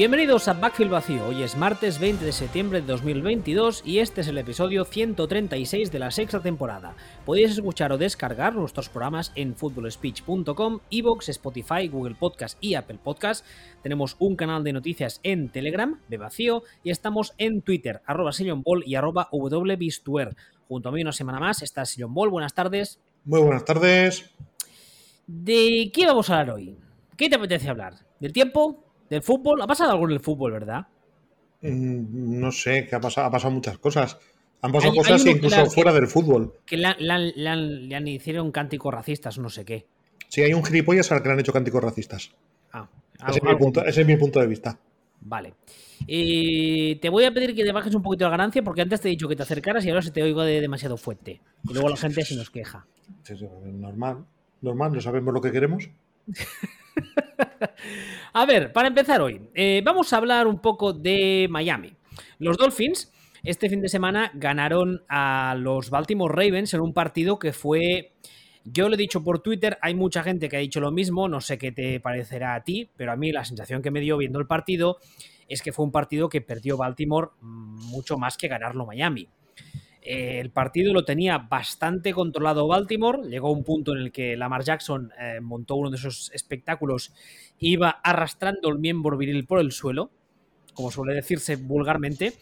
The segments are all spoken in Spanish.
Bienvenidos a Backfield Vacío. Hoy es martes 20 de septiembre de 2022 y este es el episodio 136 de la sexta temporada. Podéis escuchar o descargar nuestros programas en footballspeech.com, Evox, Spotify, Google Podcast y Apple Podcast. Tenemos un canal de noticias en Telegram, de Vacío, y estamos en Twitter, arroba Ball y arroba wbistuer. Junto a mí una semana más está Sillon Ball. Buenas tardes. Muy buenas tardes. ¿De qué vamos a hablar hoy? ¿Qué te apetece hablar? ¿Del tiempo? ¿Del fútbol? Ha pasado algo en el fútbol, ¿verdad? Mm, no sé, que ha pasado, ha pasado muchas cosas. Han pasado cosas incluso fuera del fútbol. Que le, han, hicieron cánticos racistas, no sé qué. Sí, hay un gilipollas al que le han hecho cánticos racistas. Ah, ese, es mi punto, de vista. Vale. te voy a pedir que te bajes un poquito la ganancia porque antes te he dicho que te acercaras y ahora se te oigo de demasiado fuerte. Y luego la gente se nos queja. normal, normal, no sabemos lo que queremos. a ver, para empezar hoy, eh, vamos a hablar un poco de Miami. Los Dolphins este fin de semana ganaron a los Baltimore Ravens en un partido que fue... Yo lo he dicho por Twitter, hay mucha gente que ha dicho lo mismo, no sé qué te parecerá a ti, pero a mí la sensación que me dio viendo el partido es que fue un partido que perdió Baltimore mucho más que ganarlo Miami. Eh, el partido lo tenía bastante controlado Baltimore. Llegó un punto en el que Lamar Jackson eh, montó uno de esos espectáculos e iba arrastrando el miembro viril por el suelo, como suele decirse vulgarmente,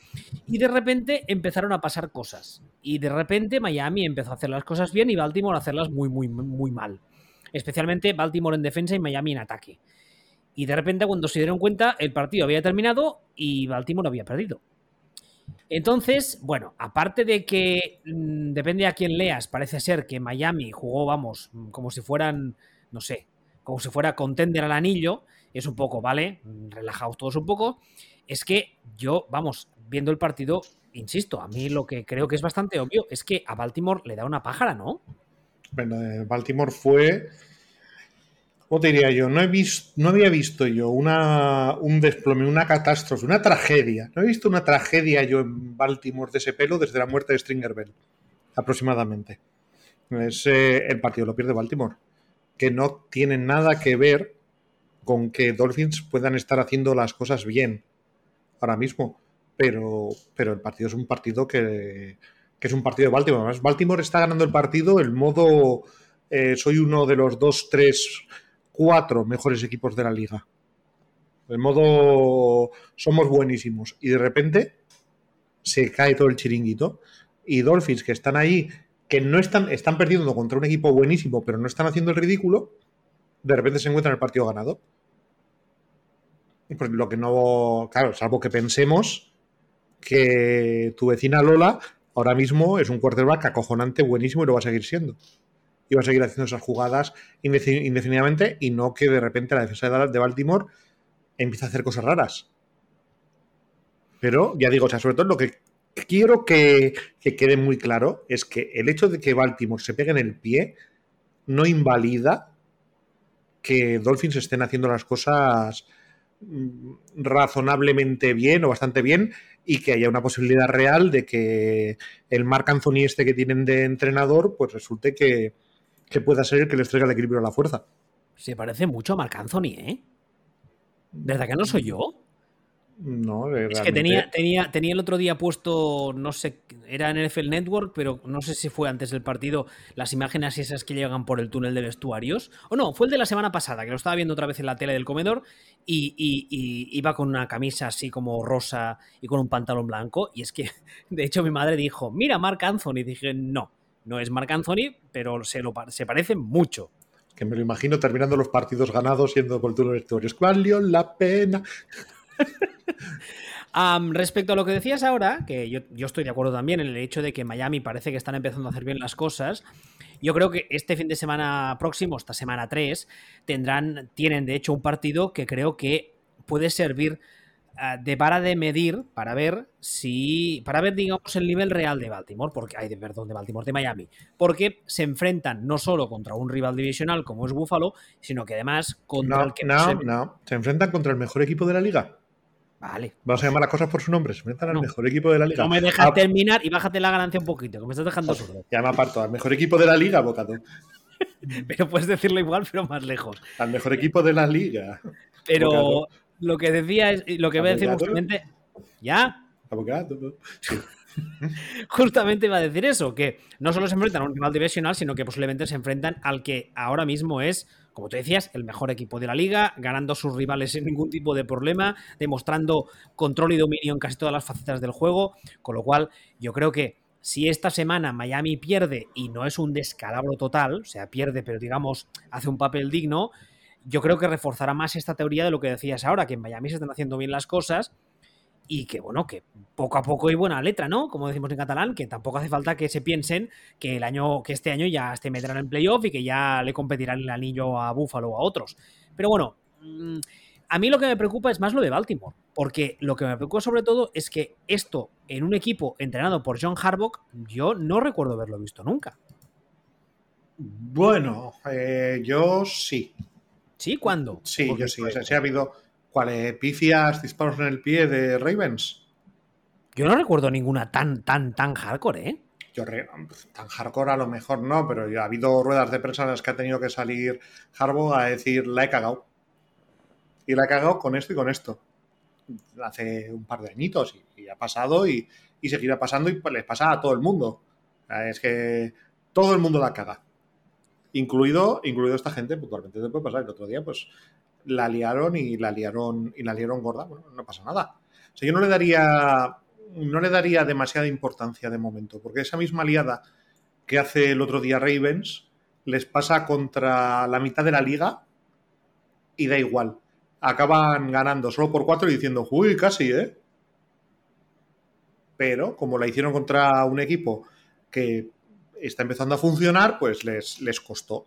y de repente empezaron a pasar cosas. Y de repente Miami empezó a hacer las cosas bien y Baltimore a hacerlas muy, muy, muy mal. Especialmente Baltimore en defensa y Miami en ataque. Y de repente cuando se dieron cuenta el partido había terminado y Baltimore había perdido. Entonces, bueno, aparte de que mm, depende a quién leas, parece ser que Miami jugó, vamos, mm, como si fueran, no sé, como si fuera contender al anillo, es un poco, ¿vale? Mm, relajados todos un poco. Es que yo, vamos, viendo el partido, insisto, a mí lo que creo que es bastante obvio es que a Baltimore le da una pájara, ¿no? Bueno, eh, Baltimore fue ¿Cómo te diría yo? No, he visto, no había visto yo un desplome, una catástrofe, una tragedia. No he visto una tragedia yo en Baltimore de ese pelo desde la muerte de Stringer Bell, aproximadamente. Es eh, el partido, lo pierde Baltimore. Que no tiene nada que ver con que Dolphins puedan estar haciendo las cosas bien ahora mismo. Pero, pero el partido es un partido que, es un partido de Baltimore. Baltimore está ganando el partido el modo eh, soy uno de los dos, tres cuatro mejores equipos de la liga. De modo, somos buenísimos. Y de repente se cae todo el chiringuito. Y Dolphins, que están ahí, que no están, están perdiendo contra un equipo buenísimo, pero no están haciendo el ridículo, de repente se encuentran el partido ganado. Y pues lo que no, claro, salvo que pensemos que tu vecina Lola ahora mismo es un quarterback acojonante, buenísimo y lo va a seguir siendo va a seguir haciendo esas jugadas indefinidamente y no que de repente la defensa de Baltimore empiece a hacer cosas raras. Pero ya digo, o sea, sobre todo lo que quiero que, quede muy claro es que el hecho de que Baltimore se pegue en el pie no invalida que Dolphins estén haciendo las cosas mm, razonablemente bien o bastante bien y que haya una posibilidad real de que el Mark Anthony este que tienen de entrenador pues resulte que, que pueda ser el que les traiga el equilibrio a la fuerza. Se parece mucho a Marc Anthony, ¿eh? ¿Verdad que no soy yo? No, Es que tenía, tenía, tenía el otro día puesto, no sé, era en NFL Network, pero no sé si fue antes del partido, las imágenes esas que llegan por el túnel de vestuarios. O no, fue el de la semana pasada, que lo estaba viendo otra vez en la tele del comedor y, y iba con una camisa así como rosa y con un pantalón blanco. Y es que, de hecho, mi madre dijo, mira, Marc Anthony. Y dije, no, no es Marc Anthony, pero se, lo, se parece mucho. Que me lo imagino terminando los partidos ganados siendo con de historias. ¿Valió la pena? respecto a lo que decías ahora, que yo, yo, estoy de acuerdo también en el hecho de que Miami parece que están empezando a hacer bien las cosas. Yo creo que este fin de semana próximo, esta semana 3, tendrán, tienen de hecho un partido que creo que puede servir de para de medir para ver si. para ver, digamos, el nivel real de Baltimore, porque hay de perdón, de Baltimore, de Miami. Porque se enfrentan no solo contra un rival divisional como es Buffalo, sino que además contra el que no. No, se... no. Se enfrentan contra el mejor equipo de la liga. Vale. Vamos a llamar las cosas por su nombre. Se enfrentan al mejor equipo de la liga. No me dejas ah, terminar y bájate la ganancia un poquito, que me estás dejando sordo. Ya me aparto. Al mejor equipo de la liga, Bocado. pero puedes decirlo igual, pero más lejos. Al mejor equipo de la liga. Pero, lo que decía es, lo que voy a decir justamente. ¿Ya? Justamente iba a decir eso, que no solo se enfrentan a un rival divisional, sino que posiblemente se enfrentan al que ahora mismo es, como tú decías, el mejor equipo de la liga, ganando a sus rivales sin ningún tipo de problema, demostrando control y dominio en casi todas las facetas del juego, con lo cual yo creo que si esta semana Miami pierde y no es un descalabro total, o sea, pierde, pero digamos, hace un papel digno, yo creo que reforzará más esta teoría de lo que decías ahora, que en Miami se están haciendo bien las cosas y que bueno, que poco a poco hay buena letra, ¿no? Como decimos en catalán, que tampoco hace falta que se piensen que el año, que este año ya se meterán en playoff y que ya le competirán el anillo a Buffalo o a otros. Pero bueno, mm, a mí lo que me preocupa es más lo de Baltimore, porque lo que me preocupa sobre todo es que esto en un equipo entrenado por John Harbaugh, yo no recuerdo haberlo visto nunca. Bueno, eh, yo sí. ¿Sí? ¿Cuándo? Sí, yo sí. O sea, sí ha habido ¿Cuáles? ¿Pifias, disparos en el pie de Ravens? Yo no recuerdo ninguna tan, tan, tan hardcore, ¿eh? Yo tan hardcore a lo mejor no, pero ha habido ruedas de prensa en las que ha tenido que salir Harbo a decir la he cagado. Y la he cagado con esto y con esto. Hace un par de añitos y, ha pasado y, seguirá pasando y pues, les pasa a todo el mundo. Es que todo el mundo la caga. Incluido, incluido esta gente, puntualmente te puede pasar. El otro día, pues, la liaron y la liaron y la liaron gorda, bueno, no pasa nada. O sea, yo no le daría no le daría demasiada importancia de momento, porque esa misma liada que hace el otro día Ravens les pasa contra la mitad de la liga y da igual. Acaban ganando solo por cuatro y diciendo, uy, casi, ¿eh? Pero como la hicieron contra un equipo que está empezando a funcionar, pues les, les costó.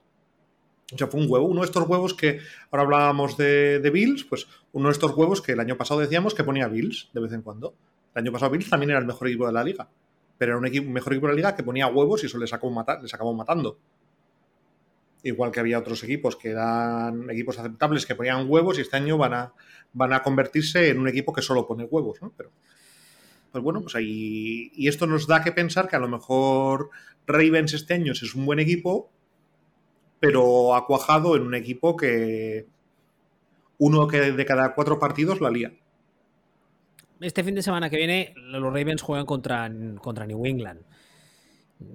O sea, fue un huevo. Uno de estos huevos que ahora hablábamos de, Bills, pues uno de estos huevos que el año pasado decíamos que ponía Bills de vez en cuando. El año pasado Bills también era el mejor equipo de la liga. Pero era un equipo, mejor equipo de la liga que ponía huevos y eso les acabó, les acabó matando. Igual que había otros equipos que eran equipos aceptables que ponían huevos y este año van a, van a convertirse en un equipo que solo pone huevos, ¿no? Pero, pues bueno, pues ahí. Y esto nos da que pensar que a lo mejor Ravens este año es un buen equipo, pero ha cuajado en un equipo que uno que de cada cuatro partidos la lía. Este fin de semana que viene los Ravens juegan contra, contra New England.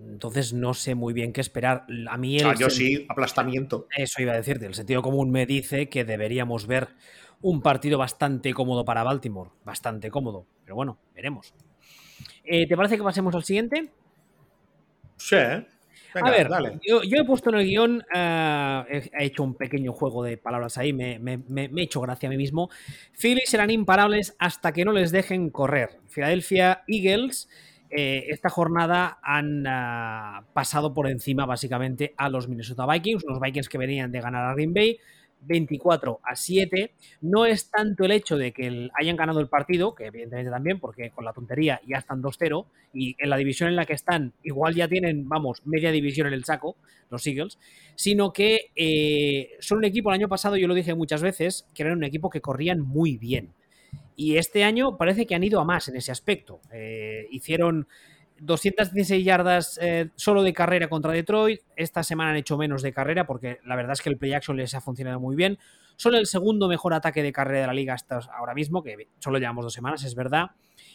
Entonces no sé muy bien qué esperar. A mí el ah, yo sí, aplastamiento. Eso iba a decirte. El sentido común me dice que deberíamos ver un partido bastante cómodo para Baltimore. Bastante cómodo. Pero bueno, veremos. Eh, ¿Te parece que pasemos al siguiente? Sí a ver, Yo, he puesto en el guion, eh, he, hecho un pequeño juego de palabras ahí, me, he hecho gracia a mí mismo. Phillies serán imparables hasta que no les dejen correr. Philadelphia Eagles eh, esta jornada han ah, pasado por encima básicamente a los Minnesota Vikings, unos Vikings que venían de ganar a Green Bay, 24 a 7. No es tanto el hecho de que hayan ganado el partido, que evidentemente también, porque con la tontería ya están 2-0 y en la división en la que están igual ya tienen, vamos, media división en el saco, los Eagles, sino que eh, son un equipo, el año pasado yo lo dije muchas veces, que eran un equipo que corrían muy bien. Y este año parece que han ido a más en ese aspecto. Eh, hicieron 216 yardas eh, solo de carrera contra Detroit. Esta semana han hecho menos de carrera porque la verdad es que el play action les ha funcionado muy bien. Son el segundo mejor ataque de carrera de la liga hasta ahora mismo, que solo llevamos dos semanas, es verdad.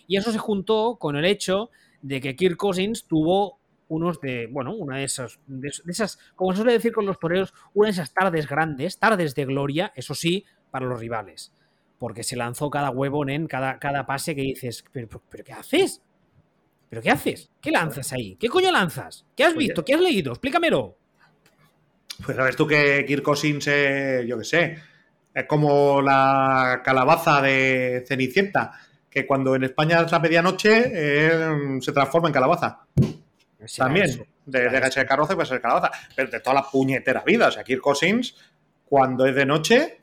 Y eso se juntó con el hecho de que Kirk Cousins tuvo unos de, bueno, una de esas, de, esas, como se suele decir con los toreros, una de esas tardes grandes, tardes de gloria, eso sí, para los rivales. Porque se lanzó cada huevo en cada, cada pase que dices, pero ¿qué haces? ¿Pero qué haces? ¿Qué lanzas ahí? ¿Qué coño lanzas? ¿Qué has visto? ¿Qué has leído? Explícamelo. Pues sabes tú que Kirk Cousins, yo qué sé, es como la calabaza de Cenicienta, que cuando en España es la medianoche se transforma en calabaza. También, de, de de carroza puede ser calabaza, pero de toda la puñetera vida. O sea, Kirk Cousins, cuando es de noche,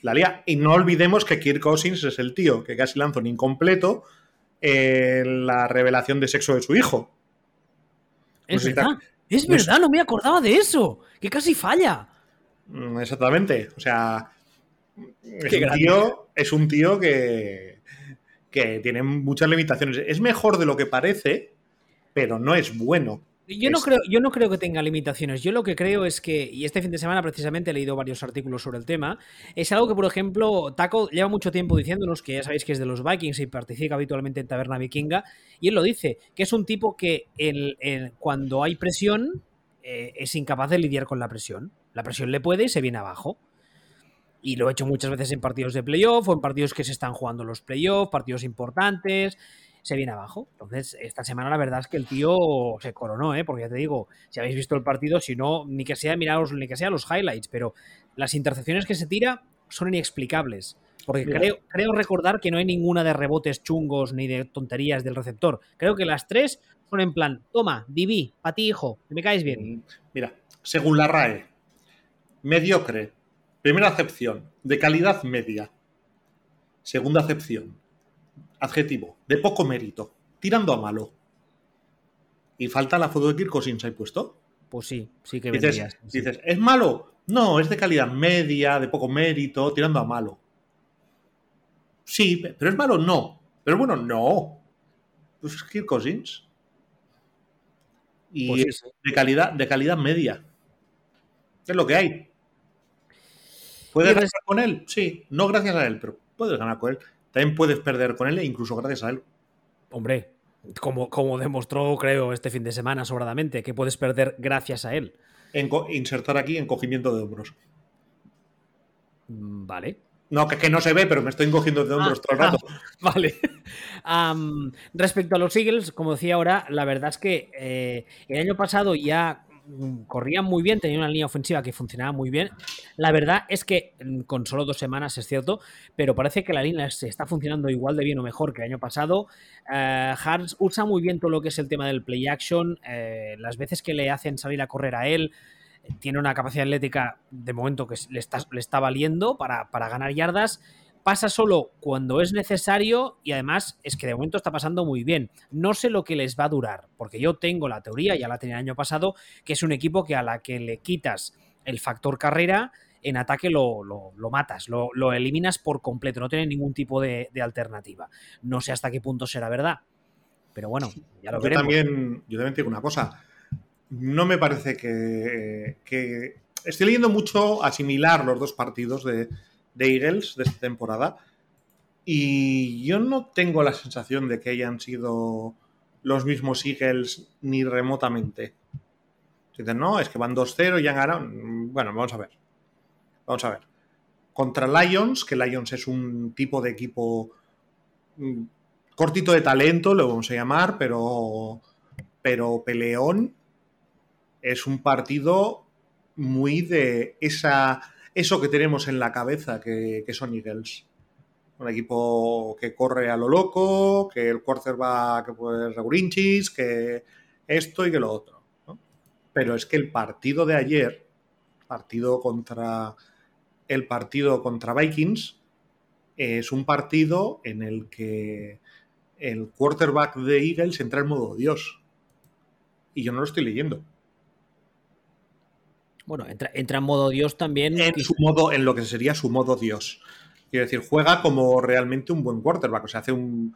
la lía. Y no olvidemos que Kirk Cousins es el tío que casi lanza un incompleto la revelación de sexo de su hijo. Es verdad, es verdad, no me acordaba de eso, que casi falla. Mm, exactamente, o sea, es un, tío, es un tío que, que tiene muchas limitaciones. Es mejor de lo que parece, pero no es bueno. Yo no, creo, yo no creo que tenga limitaciones. Yo lo que creo es que, y este fin de semana precisamente he leído varios artículos sobre el tema, es algo que, por ejemplo, Taco lleva mucho tiempo diciéndonos que ya sabéis que es de los Vikings y participa habitualmente en Taberna Vikinga, y él lo dice, que es un tipo que cuando hay presión eh, es incapaz de lidiar con la presión. La presión le puede y se viene abajo. Y lo he hecho muchas veces en partidos de playoff o en partidos que se están jugando los playoffs, partidos importantes se viene abajo. Entonces, esta semana la verdad es que el tío se coronó, ¿eh? porque ya te digo, si habéis visto el partido, si no, ni que sea, miraros, ni que sea los highlights, pero las intercepciones que se tira son inexplicables. Porque creo, creo recordar que no hay ninguna de rebotes chungos ni de tonterías del receptor. Creo que las tres son en plan, toma, Divi, para ti, hijo, que me caes bien. Mm, mira, según la RAE, mediocre, primera acepción, de calidad media. Segunda acepción, adjetivo, de poco mérito, tirando a malo. ¿Y falta la foto de Kirk Cousins ahí puesto? Pues sí, sí que dices, dices, ¿es malo? No, es de calidad media, de poco mérito, tirando a malo. Sí, pero ¿es malo? No. Pero bueno, no. Pues es Kirk Cousins. Y pues de calidad, de calidad media. Es lo que hay. ¿Puedes ganar con él? Sí, no gracias a él, pero puedes ganar con él también puedes perder con él e incluso gracias a él. Hombre, como, como demostró, creo, este fin de semana sobradamente, que puedes perder gracias a él. insertar aquí encogimiento de hombros. Mm, vale. No, que, que, no se ve, pero me estoy encogiendo de hombros todo el rato. vale. respecto a los Eagles, como decía ahora, la verdad es que eh, el año pasado ya corrían muy bien, tenían una línea ofensiva que funcionaba muy bien. La verdad es que mm, con solo dos semanas es cierto, pero parece que la línea se está funcionando igual de bien o mejor que el año pasado. Eh, usa muy bien todo lo que es el tema del play action. Eh, las veces que le hacen salir a correr a él, tiene una capacidad atlética de momento que le está, le está valiendo para, para ganar yardas pasa solo cuando es necesario y además es que de momento está pasando muy bien. No sé lo que les va a durar, porque yo tengo la teoría, ya la tenía el año pasado, que es un equipo que a la que le quitas el factor carrera, en ataque lo, matas, lo, eliminas por completo, no tiene ningún tipo de, alternativa. No sé hasta qué punto será verdad, pero bueno, ya lo yo veremos. También, yo también digo una cosa, no me parece que, que... Estoy leyendo mucho asimilar los dos partidos de, de Eagles de esta temporada. Y yo no tengo la sensación de que hayan sido los mismos Eagles ni remotamente. Dicen, no, es que van 2-0 y ya ganaron. Bueno, vamos a ver. Vamos a ver. Contra Lions, que Lions es un tipo de equipo mm, cortito de talento, lo vamos a llamar, pero, pero peleón. Es un partido muy de esa eso que tenemos en la cabeza que, son Eagles. Un equipo que corre a lo loco, que el va que puede regulinchis, que esto y que lo otro. Pero es que el partido de ayer, partido contra el partido contra Vikings, es un partido en el que el quarterback de Eagles entra en modo Dios. Y yo no lo estoy leyendo. Bueno, entra, en modo Dios también. En su modo, en lo que sería su modo Dios. Quiero decir, juega como realmente un buen quarterback. O sea, hace un,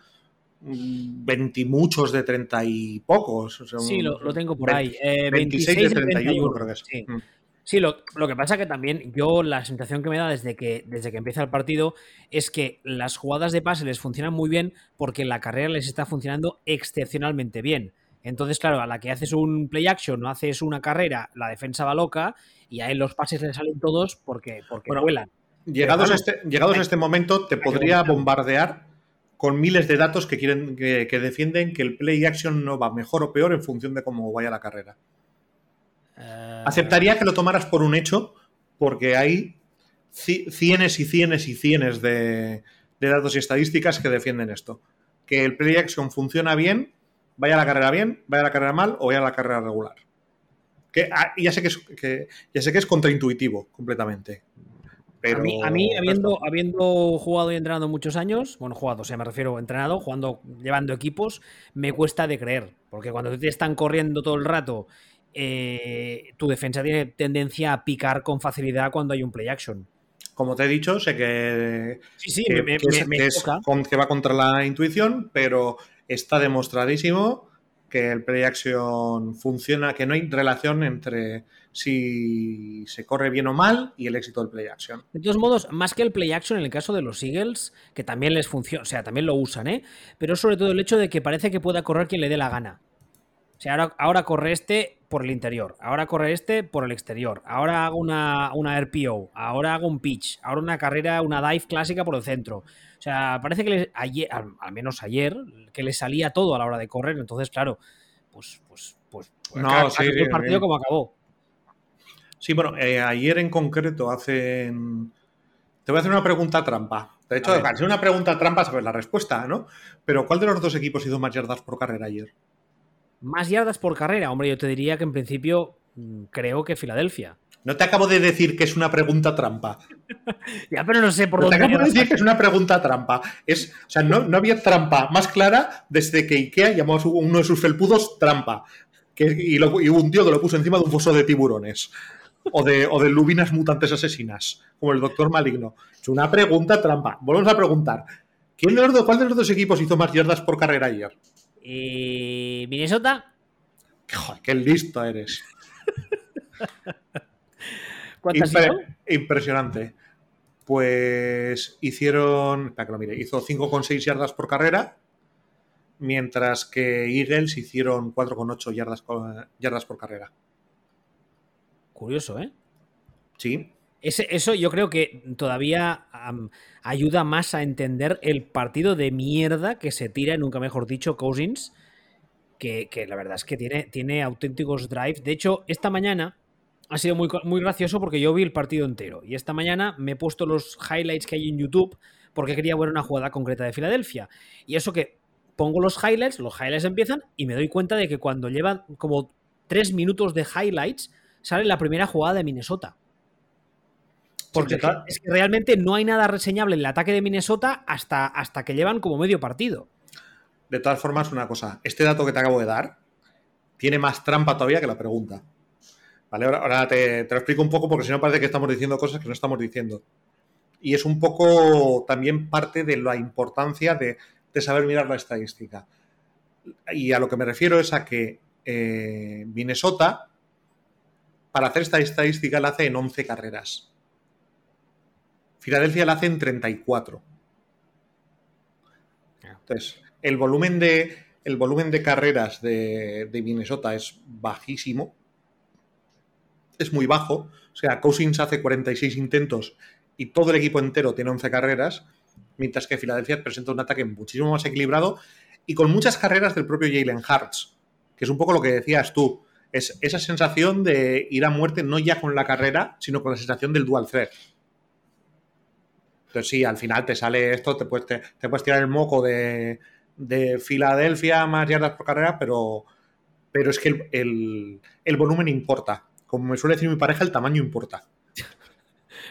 20 muchos de 30 y pocos. sí, lo, tengo por ahí. 26 eh, de 31, creo que es. Sí. Mm. Sí, lo, que pasa que también yo la sensación que me da desde que, desde que empieza el partido es que las jugadas de pase les funcionan muy bien porque la carrera les está funcionando excepcionalmente bien. Entonces, claro, a la que haces un play action o haces una carrera, la defensa va loca y a él los pases le salen todos porque, porque vuelan. Llegados, a este, llegados a este momento, te podría bombardear con miles de datos que, quieren, que, defienden que el play action no va mejor o peor en función de cómo vaya la carrera. Eh, Aceptaría que lo tomaras por un hecho, porque hay cienes y cienes y cienes de, de datos y estadísticas que defienden esto. Que el play action funciona bien vaya a la carrera bien, vaya a la carrera mal o vaya a la carrera regular. Que, ah, ya, sé que es, ya sé que es contraintuitivo completamente. Pero a mí, habiendo, habiendo jugado y entrenado muchos años, bueno, jugado, o sea, me refiero entrenado, jugando, llevando equipos, me cuesta de creer. Porque cuando te están corriendo todo el rato, eh, tu defensa tiene tendencia a picar con facilidad cuando hay un play action. Como te he dicho, sé que, sí, sí, me, que va contra la intuición, pero está demostradísimo que el play action funciona, que no hay relación entre si se corre bien o mal y el éxito del play action. De todos modos, más que el play action en el caso de los Eagles, que también les funciona, o sea, también lo usan, ¿eh? Pero sobre todo el hecho de que parece que pueda correr quien le dé la gana. O sea, ahora, ahora corre este por el interior, ahora corre este por el exterior, ahora hago una, una RPO, ahora hago un pitch, ahora una carrera, una dive clásica por el centro. O sea, parece que ayer, al, menos ayer, que le salía todo a la hora de correr. Entonces, claro, pues, pues, pues, pues no, sí, el partido como acabó. Sí, bueno, eh, ayer en concreto hacen. Te voy a hacer una pregunta trampa. De hecho, ser una pregunta trampa, sabes la respuesta, ¿no? Pero ¿cuál de los dos equipos hizo más yardas por carrera ayer? Más yardas por carrera, hombre, yo te diría que en principio mm, creo que Filadelfia. No te acabo de decir que es una pregunta trampa. ya, pero no sé por dónde. Te acabo de decir que es una pregunta trampa. Es, o sea, no, no había trampa más clara desde que Ikea llamó a uno de sus felpudos trampa. Que, y, un tío que lo puso encima de un foso de tiburones. O de, o de lubinas mutantes asesinas, como el doctor maligno. Es una pregunta trampa. Volvemos a preguntar. ¿Quién de los ¿Cuál de los dos equipos hizo más yardas por carrera ayer? ¿Y Minnesota? Joder, qué listo eres. ¿Cuántas Impresionante. Pues hicieron, para que lo mire, hizo 5,6 yardas por carrera, mientras que Eagles hicieron 4,8 yardas, yardas por carrera. Curioso, ¿eh? Sí. Eso yo creo que todavía ayuda más a entender el partido de mierda que se tira, nunca mejor dicho, Cousins, que, que la verdad es que tiene, tiene auténticos drives. De hecho, esta mañana ha sido muy, muy gracioso porque yo vi el partido entero y esta mañana me he puesto los highlights que hay en YouTube porque quería ver una jugada concreta de Filadelfia. Y eso que pongo los highlights, los highlights empiezan y me doy cuenta de que cuando llevan como tres minutos de highlights sale la primera jugada de Minnesota. Porque es que realmente no hay nada reseñable en el ataque de Minnesota hasta, hasta que llevan como medio partido. De todas formas, una cosa, este dato que te acabo de dar tiene más trampa todavía que la pregunta. Ahora, te, lo explico un poco porque si no parece que estamos diciendo cosas que no estamos diciendo. Y es un poco también parte de la importancia de, saber mirar la estadística. Y a lo que me refiero es a que eh, Minnesota, para hacer esta estadística, la hace en 11 carreras. Filadelfia la hace en 34. Entonces, el volumen de, el volumen de carreras de, de Minnesota es bajísimo es muy bajo. O sea, Cousins hace 46 intentos y todo el equipo entero tiene 11 carreras, mientras que Filadelfia presenta un ataque muchísimo más equilibrado y con muchas carreras del propio Jalen Hartz, que es un poco lo que decías tú. Es esa sensación de ir a muerte no ya con la carrera, sino con la sensación del dual threat. Entonces sí, al final te sale esto, te puedes, te, tirar el moco de, de, Filadelfia más yardas por carrera, pero, pero es que el, el volumen importa como me suele decir mi pareja, el tamaño importa.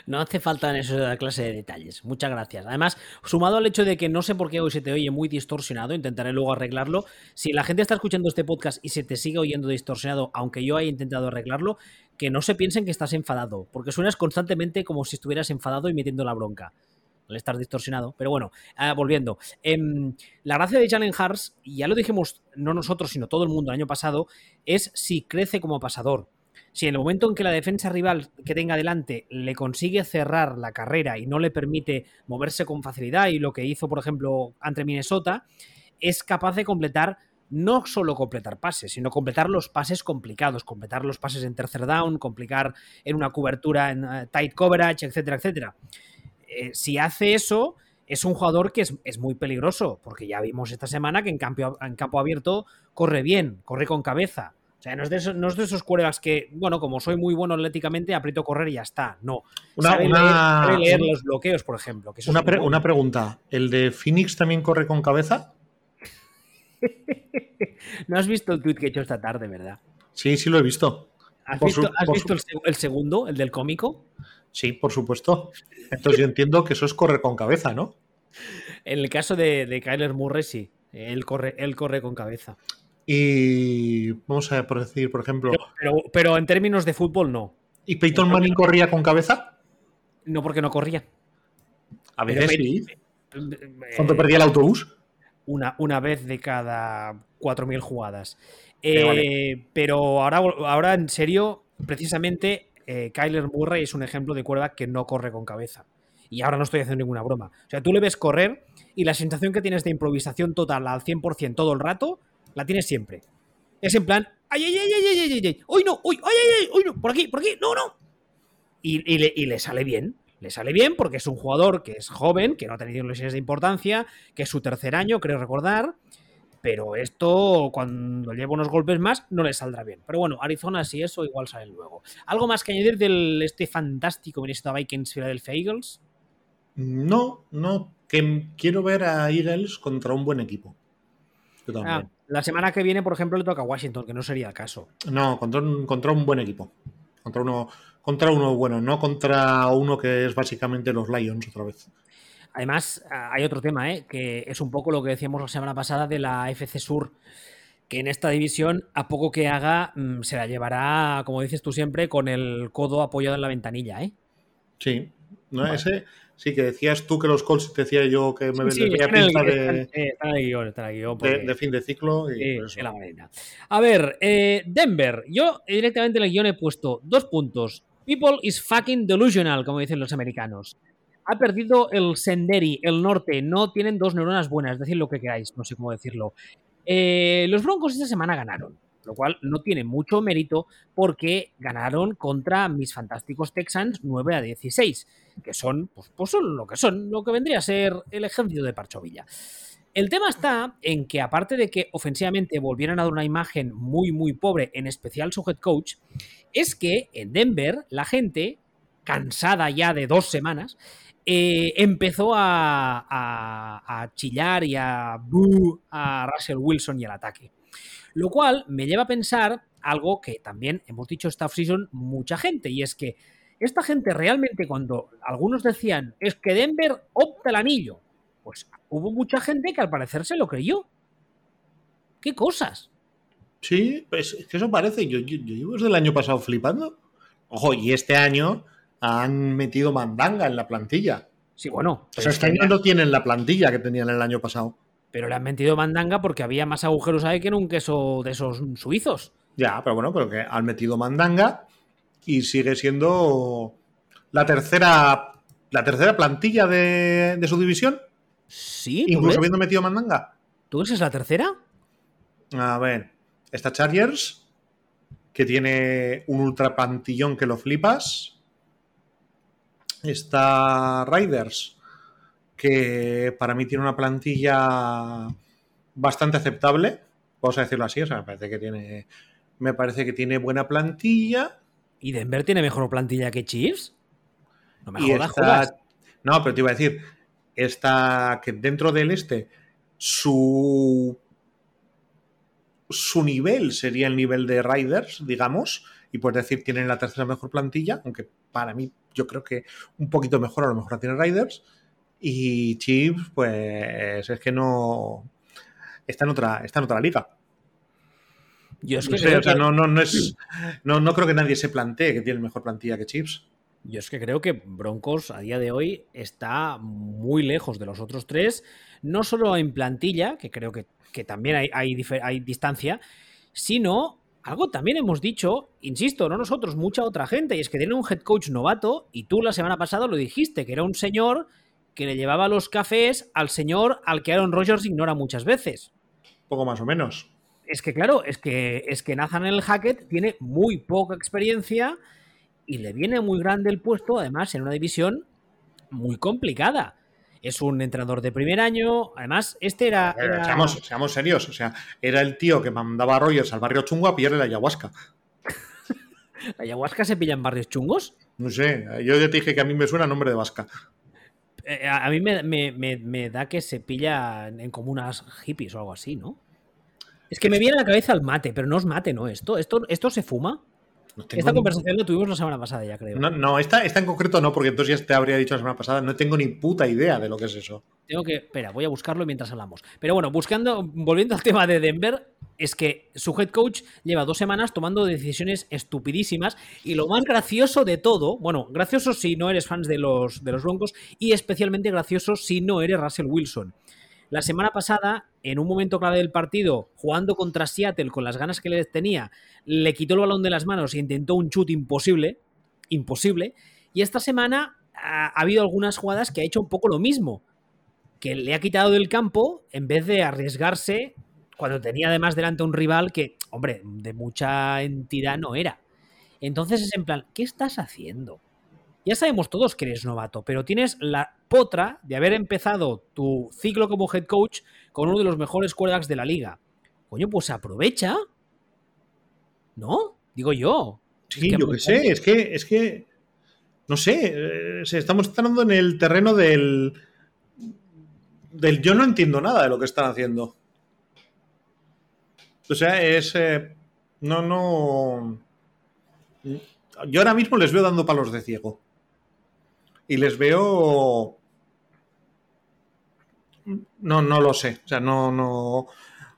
No hace falta en esa clase de detalles. Muchas gracias. Además, sumado al hecho de que no sé por qué hoy se te oye muy distorsionado, intentaré luego arreglarlo. Si la gente está escuchando este podcast y se te sigue oyendo distorsionado, aunque yo haya intentado arreglarlo, que no se piensen que estás enfadado, porque suenas constantemente como si estuvieras enfadado y metiendo la bronca al estar distorsionado. Pero bueno, ah, volviendo. Em, la gracia de Jalen y ya lo dijimos no nosotros, sino todo el mundo el año pasado, es si crece como pasador si en el momento en que la defensa rival que tenga delante le consigue cerrar la carrera y no le permite moverse con facilidad, y lo que hizo, por ejemplo, ante Minnesota, es capaz de completar no solo completar pases, sino completar los pases complicados, completar los pases en tercer down, complicar en una cobertura en eh, tight coverage, etcétera, etcétera. Eh, si hace eso, es un jugador que es, es, muy peligroso, porque ya vimos esta semana que en campo, en campo abierto corre bien, corre con cabeza. O sea, no es de esos, no es de esos que, bueno, como soy muy bueno atléticamente, aprieto correr y ya está. No. Una, leer, los bloqueos, por ejemplo. una, pregunta. ¿El de Phoenix también corre con cabeza? no has visto el tweet que he hecho esta tarde, ¿verdad? Sí, sí lo he visto. ¿Has visto, el, segundo, el del cómico? Sí, por supuesto. Entonces yo entiendo que eso es correr con cabeza, ¿no? En el caso de, de Kyler Murray, sí. Él corre, él corre con cabeza. Y vamos a decir, por ejemplo. Pero, en términos de fútbol, no. ¿Y Peyton Manning corría con cabeza? No, porque no corría. A veces sí. ¿Cuánto perdía el autobús? una, una vez de cada 4.000 jugadas. Eh, pero ahora, ahora, en serio, precisamente, eh, Kyler Murray es un ejemplo de cuerda que no corre con cabeza. Y ahora no estoy haciendo ninguna broma. O sea, tú le ves correr y la sensación que tienes de improvisación total al 100% todo el rato, la tienes siempre. Es en plan, ¡ay, ay, ay, ay, ay, ay, ay! ¡Uy, no! ¡Uy, ay, ay, ay! no! ¡Por aquí, por aquí! ¡No, no! Y, le, y, le, sale bien. Le sale bien porque es un jugador que es joven, que no ha tenido lesiones de importancia, que es su tercer año, creo recordar. Pero esto, cuando lleva unos golpes más, no le saldrá bien. Pero bueno, Arizona, si eso, igual sale luego. ¿Algo más que añadir del este fantástico Minnesota Vikings Philadelphia Eagles? No, no. Que quiero ver a Eagles contra un buen equipo. Ah, la semana que viene, por ejemplo, le toca a Washington, que no sería el caso. No, contra un, contra un buen equipo. Contra uno, contra uno bueno, no contra uno que es básicamente los Lions otra vez. Además, hay otro tema, ¿eh? que es un poco lo que decíamos la semana pasada de la FC Sur, que en esta división, a poco que haga, mm, se la llevará, como dices tú siempre, con el codo apoyado en la ventanilla. ¿eh? Sí, no, vale. ese, Sí, que decías tú que los Colts, decía yo que me sí, venía pinta de, de, de, fin de ciclo. Y sí, la a ver, eh, Denver. Yo directamente en el guion he puesto dos puntos. People is fucking delusional, como dicen los americanos. Ha perdido el Senderi, el norte. No tienen dos neuronas buenas. Decid lo que queráis, no sé cómo decirlo. Eh, los Broncos esta semana ganaron lo cual no tiene mucho mérito porque ganaron contra mis fantásticos Texans 9 a 16, que son, pues, pues son lo que son, lo que vendría a ser el ejército de Parchovilla. El tema está en que, aparte de que ofensivamente volvieran a dar una imagen muy, muy pobre, en especial su head coach, es que en Denver la gente, cansada ya de dos semanas, eh, empezó a, a, chillar y a a Russell Wilson y al ataque. Lo cual me lleva a pensar algo que también hemos dicho esta off-season mucha gente, y es que esta gente realmente cuando algunos decían es que Denver opta el anillo, pues hubo mucha gente que al parecer se lo creyó. ¿Qué cosas? Sí, pues es que eso parece, yo, yo, yo llevo desde el año pasado flipando. Ojo, y este año han metido mandanga en la plantilla. Sí, bueno. O sea, este año no tienen la plantilla que tenían el año pasado. Pero le han metido mandanga porque había más agujeros ahí que en un queso de esos suizos. Ya, pero bueno, pero que han metido mandanga y sigue siendo la tercera la tercera plantilla de, de su división. Sí. Incluso habiendo metido mandanga. ¿Tú esa es la tercera? A ver, está Chargers, que tiene un ultra plantillón que lo flipas. Está Riders, que para mí tiene una plantilla bastante aceptable, vamos a decirlo así, o sea, me parece que tiene, me parece que tiene buena plantilla. ¿Y Denver tiene mejor plantilla que Chiefs? No me jodas, está, No, pero te iba a decir, está que dentro del este su su nivel sería el nivel de Riders, digamos, y puedes decir tienen la tercera mejor plantilla, aunque para mí yo creo que un poquito mejor a lo mejor la tiene Riders. Y Chips, pues es que no. Está en otra, está en otra liga. Yo es que no, sé, o sea, que... no, no, no, es, no, no creo que nadie se plantee que tiene mejor plantilla que Chips. Yo es que creo que Broncos a día de hoy está muy lejos de los otros tres, no solo en plantilla, que creo que, que también hay, hay, hay, distancia, sino algo también hemos dicho, insisto, no nosotros, mucha otra gente, y es que tiene un head coach novato, y tú la semana pasada lo dijiste, que era un señor que le llevaba los cafés al señor al que Aaron Rodgers ignora muchas veces. Poco más o menos. Es que, claro, es que, es que Nathaniel Hackett tiene muy poca experiencia y le viene muy grande el puesto, además, en una división muy complicada. Es un entrenador de primer año. Además, este era. era... Seamos, seamos, serios. O sea, era el tío que mandaba a Rogers al barrio chungo a pillarle la ayahuasca. ¿La ayahuasca se pilla en barrios chungos? No sé. Yo ya te dije que a mí me suena nombre de vasca. Eh, a mí me, me, me, me, da que se pilla en comunas hippies o algo así, ¿no? Es que me viene a la cabeza el mate, pero no es mate, ¿no? ¿Esto, esto, esto se fuma? No esta ni... conversación la tuvimos la semana pasada, ya creo. No, no esta, esta, en concreto no, porque entonces ya te habría dicho la semana pasada. No tengo ni puta idea de lo que es eso. Tengo que. Espera, voy a buscarlo mientras hablamos. Pero bueno, buscando, volviendo al tema de Denver, es que su head coach lleva dos semanas tomando decisiones estupidísimas. Y lo más gracioso de todo, bueno, gracioso si no eres fans de los, de los Broncos, y especialmente gracioso si no eres Russell Wilson. La semana pasada en un momento clave del partido, jugando contra Seattle con las ganas que le tenía, le quitó el balón de las manos e intentó un chute imposible, imposible. Y esta semana ha, ha habido algunas jugadas que ha hecho un poco lo mismo, que le ha quitado del campo en vez de arriesgarse cuando tenía además delante un rival que, hombre, de mucha entidad no era. Entonces es en plan, ¿qué estás haciendo? Ya sabemos todos que eres novato, pero tienes la potra de haber empezado tu ciclo como head coach con uno de los mejores quarterbacks de la liga. Coño, pues aprovecha. ¿No? Digo yo. Sí, yo qué sé, es que, es que, no sé, eh, estamos entrando en el terreno del, del yo no entiendo nada de lo que están haciendo. O sea, es, eh, no, no, yo ahora mismo les veo dando palos de ciego y les veo... No, no lo sé. O sea, no, no,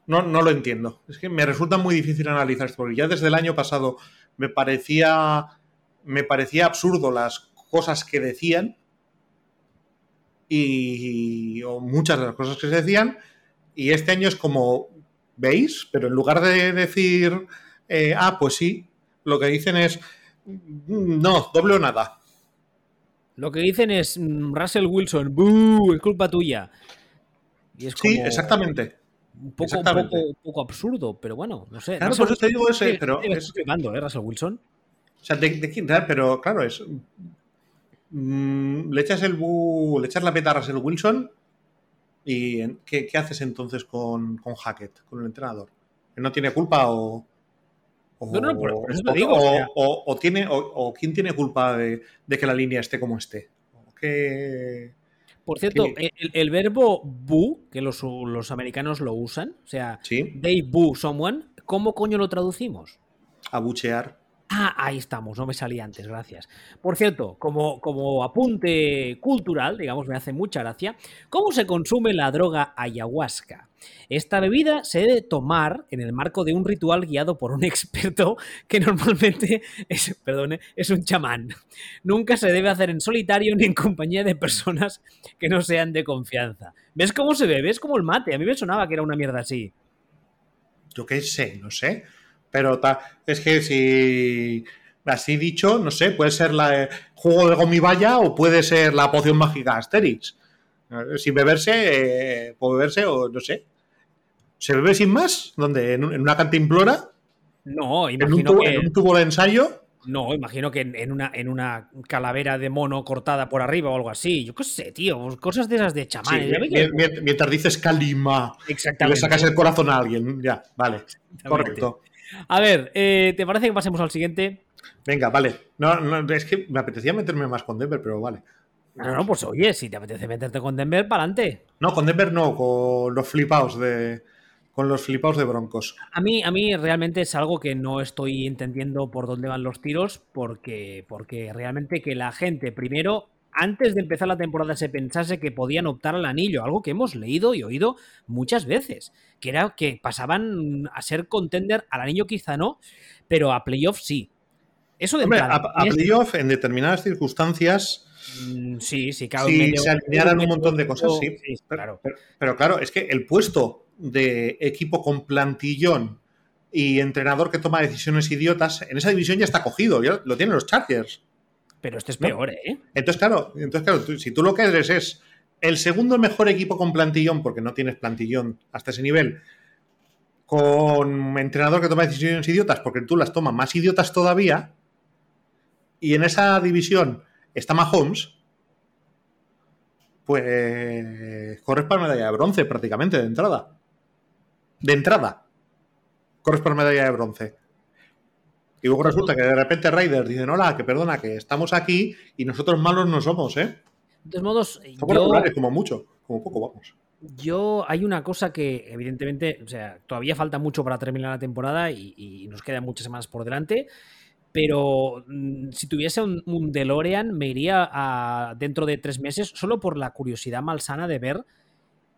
no, no lo entiendo. Es que me resulta muy difícil analizar esto, porque ya desde el año pasado me parecía, me parecía absurdo las cosas que decían y o muchas de las cosas que se decían y este año es como veis pero en lugar de decir eh, ah pues sí lo que dicen es no doble o nada lo que dicen es mm, Russell Wilson, ¡Bú! Es culpa tuya. Y es como sí, exactamente. Un poco, Un, poco, absurdo, pero bueno, no sé. Claro, por eso te digo ese, pero. Es quemando, ¿eh, Russell Wilson? O sea, de, de, pero claro, es. Mmm, le echas el bu, le echas la peta a Russell Wilson y ¿qué, qué haces entonces con, con, Hackett, con el entrenador? ¿Que no tiene culpa o.? O, no, no, por, eso te digo. O, o, sea... o tiene, o, quién tiene culpa de, de, que la línea esté como esté. Que, por cierto, que... el, el, verbo boo, que los, los, americanos lo usan, o sea, ¿Sí? they boo someone, ¿cómo coño lo traducimos? Abuchear. Ah, ahí estamos, no me salía antes, gracias. Por cierto, como, como apunte cultural, digamos, me hace mucha gracia, ¿cómo se consume la droga ayahuasca? Esta bebida se debe tomar en el marco de un ritual guiado por un experto que normalmente es, es un chamán. Nunca se debe hacer en solitario ni en compañía de personas que no sean de confianza. ¿Ves cómo se bebe? Es como el mate. A mí me sonaba que era una mierda así. Yo qué sé, no sé. Pero ta, es que si así dicho, no sé, puede ser la eh, juego de gomibaya o puede ser la poción mágica Asterix. Eh, sin beberse, eh, puede beberse o no sé. ¿Se bebe sin más? ¿Dónde? ¿En, en una cantimplora? No, ¿En un, tubo, que... ¿En un tubo de ensayo? No, imagino que en una, en una calavera de mono cortada por arriba o algo así. Yo qué sé, tío. Cosas de esas de chamanes. Sí, mientras, mientras dices calima Exactamente. y le sacas el corazón a alguien. Ya, vale. Correcto. A ver, eh, ¿te parece que pasemos al siguiente? Venga, vale. No, no, es que me apetecía meterme más con Denver, pero vale. No, no, pues oye, si te apetece meterte con Denver, para adelante. No, con Denver no, con los flipaos de. Con los flipaos de Broncos. A mí, a mí realmente es algo que no estoy entendiendo por dónde van los tiros, porque, porque realmente que la gente, primero, antes de empezar la temporada se pensase que podían optar al anillo, algo que hemos leído y oído muchas veces, que era que pasaban a ser contender al anillo quizá no, pero a playoff sí. Eso de Hombre, a, a playoff en determinadas circunstancias Mm, Sí, sí, claro. Sí, medio, se alinearan un montón de cosas, sí. sí claro. Pero, pero, claro, es que el puesto de equipo con plantillón y entrenador que toma decisiones idiotas, en esa división ya está cogido, ya lo tienen los Chargers. Pero este es peor, ¿eh? Entonces, claro, entonces, claro tú, si tú lo que eres es el segundo mejor equipo con plantillón, porque no tienes plantillón hasta ese nivel, con entrenador que toma decisiones idiotas, porque tú las tomas más idiotas todavía, y en esa división está Mahomes, pues corres para medalla de bronce prácticamente de entrada. De entrada. Corres para medalla de bronce. Y luego resulta que de repente Raiders dicen, hola, que perdona, que estamos aquí y nosotros malos no somos, ¿eh? De todos modos, somos yo, regulares, como mucho, como poco vamos. Yo, hay una cosa que evidentemente, o sea, todavía falta mucho para terminar la temporada y, y nos quedan muchas semanas por delante pero mmm, si tuviese un, un, DeLorean me iría a, dentro de tres meses solo por la curiosidad malsana de ver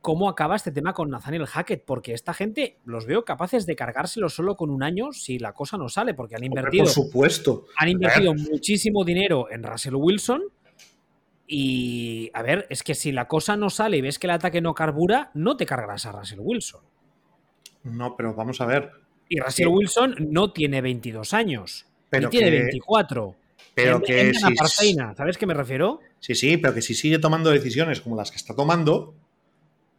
cómo acaba este tema con Nathaniel Hackett, porque esta gente los veo capaces de cargárselo solo con un año si la cosa no sale, porque han invertido. Por supuesto. Han invertido muchísimo dinero en Russell Wilson Y a ver, es que si la cosa no sale y ves que el ataque no carbura, no te cargarás a Russell Wilson. No, pero vamos a ver. Y Russell Wilson no tiene 22 años. Pero tiene 24. Pero que si, ¿Sabes qué me refiero? Sí, sí, pero que si sigue tomando decisiones como las que está tomando,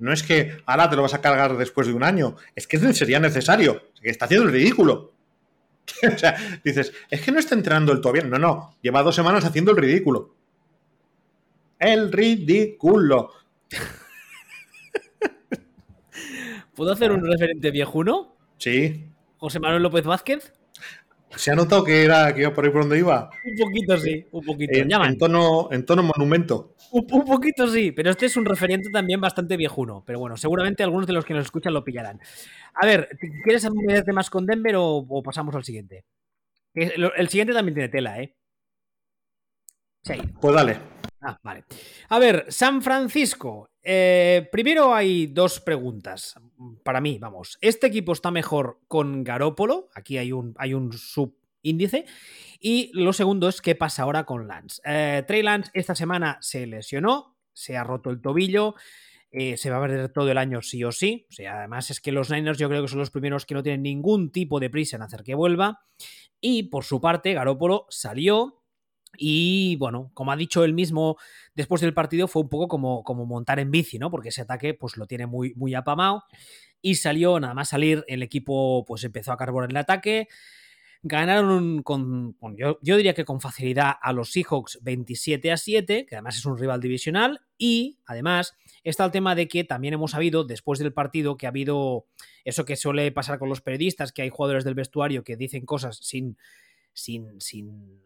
no es que ahora te lo vas a cargar después de un año, es que sería necesario, que está haciendo el ridículo. o sea, dices, es que no está entrenando el todo bien. No, no, lleva dos semanas haciendo el ridículo. El ridículo. ¿Puedo hacer un referente viejuno? Sí. José Manuel López Vázquez. ¿Se ha notado que era que iba por ahí por donde iba? Un poquito sí, un poquito. En, tono, en tono monumento. Un, poquito sí, pero este es un referente también bastante viejuno. Pero bueno, seguramente algunos de los que nos escuchan lo pillarán. A ver, ¿quieres de más con Denver o, pasamos al siguiente? El, siguiente también tiene tela, ¿eh? Sí. Pues dale. Ah, vale. A ver, San Francisco. Eh, primero hay dos preguntas. Para mí, vamos. ¿Este equipo está mejor con Garópolo? Aquí hay un, hay un subíndice. Y lo segundo es qué pasa ahora con Lance. Eh, Trey Lance esta semana se lesionó, se ha roto el tobillo. Eh, se va a perder todo el año sí o sí. O sea, además es que los Niners yo creo que son los primeros que no tienen ningún tipo de prisa en hacer que vuelva. Y por su parte, Garópolo salió, y bueno, como ha dicho él mismo después del partido, fue un poco como, como montar en bici, ¿no? Porque ese ataque pues lo tiene muy, muy apamado. Y salió, nada más salir, el equipo pues empezó a carburar el ataque. Ganaron con, yo, yo, diría que con facilidad a los Seahawks 27 a 7, que además es un rival divisional. Y además está el tema de que también hemos sabido después del partido que ha habido eso que suele pasar con los periodistas, que hay jugadores del vestuario que dicen cosas sin, sin, sin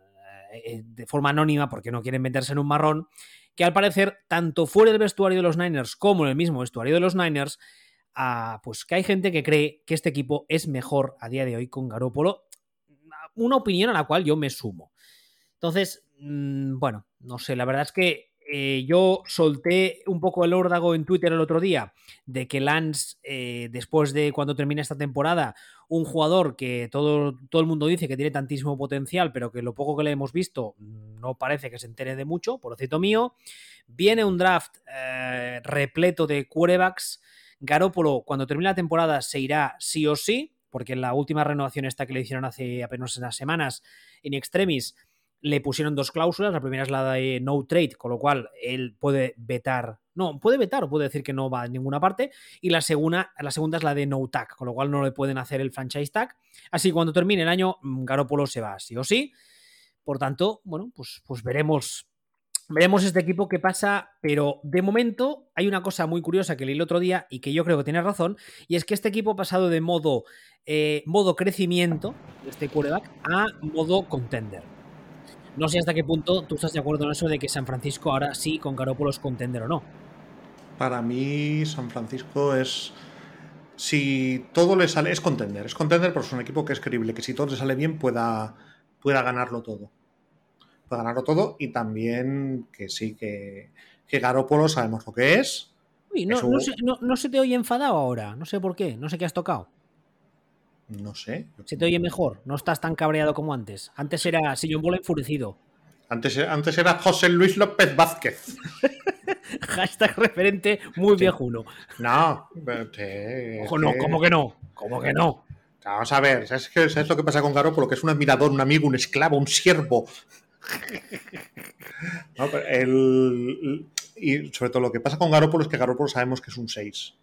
eh, de forma anónima porque no quieren meterse en un marrón, que al parecer, tanto fuera del vestuario de los Niners como en el mismo vestuario de los Niners, ah, pues que hay gente que cree que este equipo es mejor a día de hoy con Garópolo. Una opinión a la cual yo me sumo. Entonces, mm, bueno, no sé, la verdad es que eh, yo solté un poco el órdago en Twitter el otro día de que Lance, eh, después de cuando termine esta temporada, un jugador que todo, todo el mundo dice que tiene tantísimo potencial, pero que lo poco que le hemos visto no parece que se entere de mucho, por cierto mío, viene un draft eh, repleto de quarterbacks. Garópolo, cuando termine la temporada, se irá sí o sí, porque en la última renovación esta que le hicieron hace apenas unas semanas, en extremis, le pusieron dos cláusulas. La primera es la de no trade, con lo cual él puede vetar. No, puede vetar o puede decir que no va a ninguna parte. Y la segunda, la segunda es la de no tag, con lo cual no le pueden hacer el franchise tag. Así que cuando termine el año, Garópolo se va sí o sí. Por tanto, bueno, pues, pues veremos. Veremos este equipo que pasa, pero de momento hay una cosa muy curiosa que leí el otro día y que yo creo que tiene razón, y es que este equipo ha pasado de modo, eh, modo crecimiento, este quarterback, a modo contender. No sé hasta qué punto tú estás de acuerdo en eso de que San Francisco ahora sí con Garoppolo es contender o no. Para mí, San Francisco es. Si todo le sale. Es contender. Es contender porque es un equipo que es creíble. Que si todo le sale bien, pueda, pueda ganarlo todo. Ganarlo todo. Y también que sí, que, que Garoppolo sabemos lo que es. Uy, no, no se te oye enfadado ahora. No sé por qué. No sé qué has tocado. No sé. Se te oye mejor, no estás tan cabreado como antes. Antes era Sillón Bola enfurecido. Antes, antes era José Luis López Vázquez. Hashtag referente muy viejuno. No, Ojo, no, ¿cómo que no? ¿Cómo que no? Vamos a ver, ¿sabes, qué, ¿sabes lo que pasa con Garoppolo? Que es un admirador, un amigo, un esclavo, un siervo. y sobre todo lo que pasa con Garoppolo es que Garoppolo sabemos que es un 6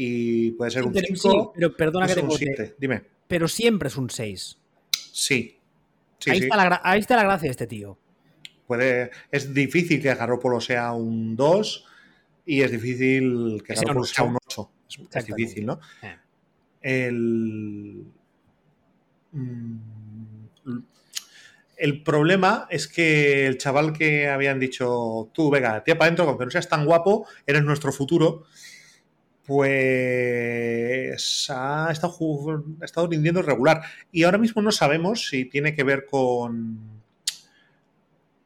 y puede ser un 5. pero perdona que te un 7. Dime. Pero siempre es un 6. Sí. ahí, Está la, ahí, Está la, gracia de este tío. Puede, es difícil que Garoppolo sea un 2 y es difícil que, Garoppolo sea un 8. Es, difícil, ¿no? Eh. El, mm, el problema es que el chaval que habían dicho, tú, venga, tía para adentro, aunque no seas tan guapo, eres nuestro futuro pues ha estado, ha rindiendo regular. Y ahora mismo no sabemos si tiene que ver con,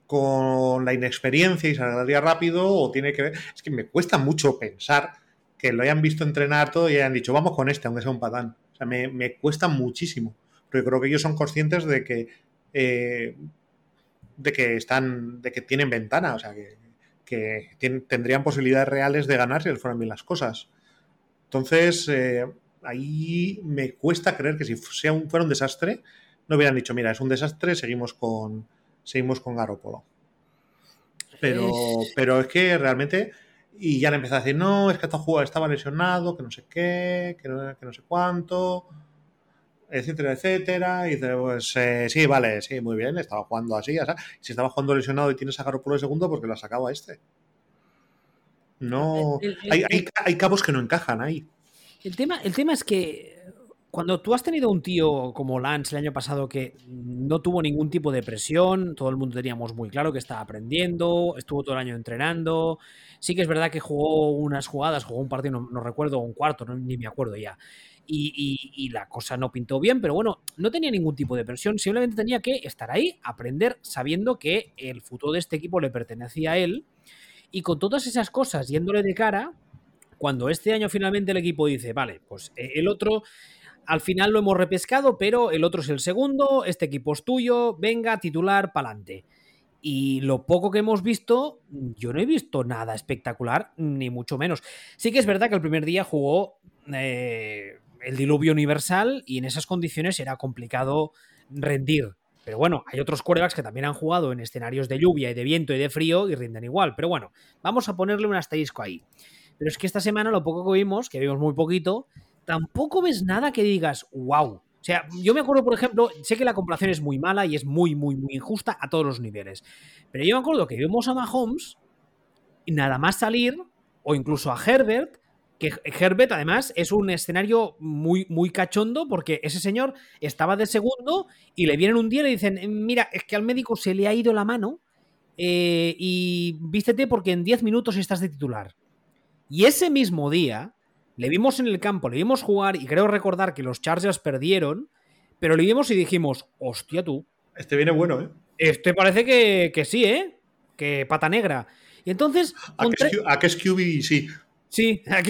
con la inexperiencia y saldría rápido o tiene que ver... Es que me cuesta mucho pensar que lo hayan visto entrenar todo y hayan dicho, vamos con este, aunque sea un patán. O sea, me, cuesta muchísimo. Porque creo que ellos son conscientes de que... Eh, de que están, de que tienen ventana, o sea, que, tendrían posibilidades reales de ganar si les fueran bien las cosas. Entonces, eh, ahí me cuesta creer que si sea un, fuera un desastre, no hubieran dicho, mira, es un desastre, seguimos con, seguimos con Garópolo. Pero pero es que realmente, y ya han empezado a decir, no, es que este jugador estaba lesionado, que no sé qué, que no, que no sé cuánto etcétera, etcétera. Y dice, pues eh, sí, vale, sí, muy bien, estaba jugando así, o sea, si estaba jugando lesionado y tienes a Garoppolo de segundo, porque lo ha sacado a este. No, hay, hay, cabos que no encajan ahí. El tema, el tema es que cuando tú has tenido un tío como Lance el año pasado que no tuvo ningún tipo de presión, todo el mundo teníamos muy claro que estaba aprendiendo, estuvo todo el año entrenando. Sí que es verdad que jugó unas jugadas, jugó un partido, no, recuerdo, un cuarto, ni me acuerdo ya y, la cosa no pintó bien, pero bueno, no tenía ningún tipo de presión, simplemente tenía que estar ahí, aprender, sabiendo que el futuro de este equipo le pertenecía a él, y con todas esas cosas yéndole de cara, cuando este año finalmente el equipo dice, vale, pues eh, el otro al final lo hemos repescado, pero el otro es el segundo, este equipo es tuyo, venga, titular, pa'lante. Y lo poco que hemos visto, yo no he visto nada espectacular, ni mucho menos. Sí que es verdad que el primer día jugó eh, el diluvio universal y en esas condiciones era complicado rendir. Pero bueno, hay otros quarterbacks que también han jugado en escenarios de lluvia y de viento y de frío y rinden igual. Pero bueno, vamos a ponerle un asterisco ahí. Pero es que esta semana lo poco que vimos, que vimos muy poquito, tampoco ves nada que digas, wow. O sea, yo me acuerdo, por ejemplo, sé que la comparación es muy mala y es muy, muy, muy injusta a todos los niveles. Pero yo me acuerdo que vimos a Mahomes y nada más salir, o incluso a Herbert, que Herbert además es un escenario muy, muy cachondo porque ese señor estaba de segundo y le vienen un día y le dicen, mira, es que al médico se le ha ido la mano eh, y vístete porque en 10 minutos estás de titular. Y ese mismo día le vimos en el campo, le vimos jugar y creo recordar que los Chargers perdieron, pero le vimos y dijimos, hostia tú. Este viene bueno, ¿eh? Este parece que, sí, ¿eh? Que pata negra. Y entonces... A que es QB sí. Sí, a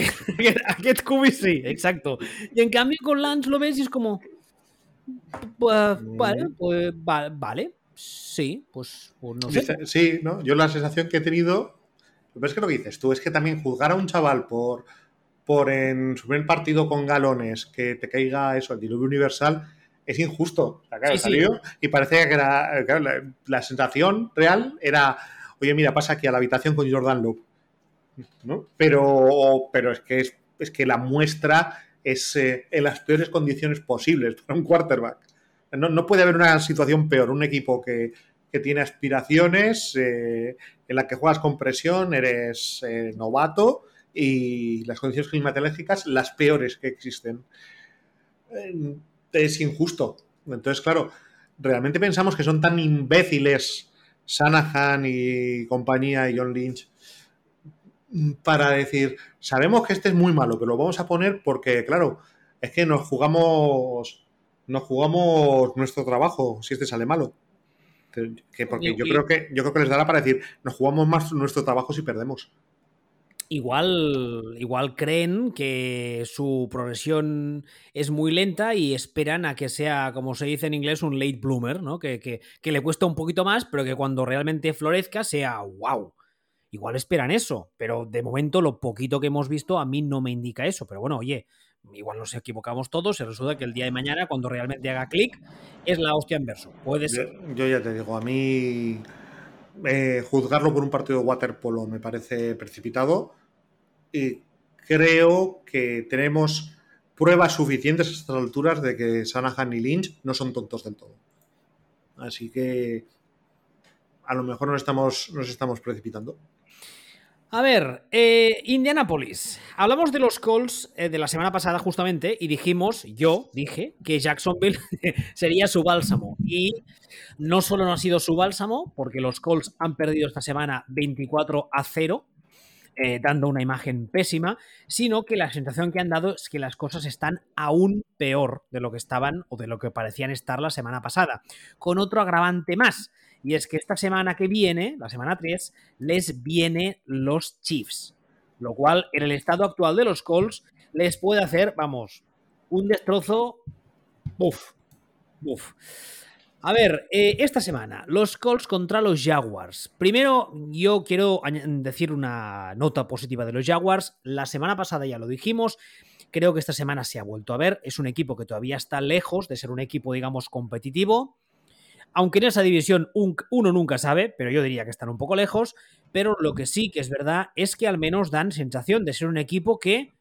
Get Scooby sí, exacto. Y en cambio con Lance lo ves y es como. Pues, vale, pues vale, sí, pues, pues no sé. Sí, ¿no? Yo la sensación que he tenido. Pero es que lo que dices tú es que también juzgar a un chaval por, por en su primer partido con galones que te caiga eso, el diluvio universal, es injusto. O sea, claro, salió y parecía que era. la, la, sensación real era. Oye, mira, pasa aquí a la habitación con Jordan Loop pero, pero es, que es, que la muestra es eh, en las peores condiciones posibles para un quarterback. No, puede haber una situación peor. Un equipo que, tiene aspiraciones, eh, en la que juegas con presión, eres eh, novato y las condiciones climatológicas las peores que existen. es injusto. Entonces, claro, realmente pensamos que son tan imbéciles Sanahan y compañía y John Lynch para decir, sabemos que este es muy malo, pero lo vamos a poner porque, claro, es que nos jugamos, nos jugamos nuestro trabajo si este sale malo. Que porque yo creo que yo creo que les dará para decir, nos jugamos más nuestro trabajo si perdemos. Igual, igual creen que su progresión es muy lenta y esperan a que sea, como se dice en inglés, un late bloomer, ¿no? Que, que, que le cuesta un poquito más, pero que cuando realmente florezca sea wow. Igual esperan eso, pero de momento lo poquito que hemos visto a mí no me indica eso. Pero bueno, oye, igual nos equivocamos todos, se resulta que el día de mañana, cuando realmente haga clic, es la hostia en verso. Puede ser. Yo, ya te digo, a mí eh, juzgarlo por un partido de waterpolo me parece precipitado y creo que tenemos pruebas suficientes a estas alturas de que Sanahan y Lynch no son tontos del todo. Así que a lo mejor nos estamos, nos estamos precipitando. A ver, eh, Indianapolis. Hablamos de los Colts eh, de la semana pasada justamente y dijimos, yo dije, que Jacksonville sería su bálsamo. Y no solo no ha sido su bálsamo, porque los Colts han perdido esta semana 24 a 0, eh, dando una imagen pésima, sino que la sensación que han dado es que las cosas están aún peor de lo que estaban o de lo que parecían estar la semana pasada. Con otro agravante más y es que esta semana que viene, la semana 3, les viene los Chiefs. Lo cual, en el estado actual de los Colts, les puede hacer, vamos, un destrozo. Uf, uf. A ver, eh, esta semana, los Colts contra los Jaguars. Primero, yo quiero decir una nota positiva de los Jaguars. La semana pasada ya lo dijimos. Creo que esta semana se ha vuelto a ver. Es un equipo que todavía está lejos de ser un equipo, digamos, competitivo. Aunque en esa división uno nunca sabe, pero yo diría que están un poco lejos. Pero lo que sí que es verdad es que al menos dan sensación de ser un equipo que,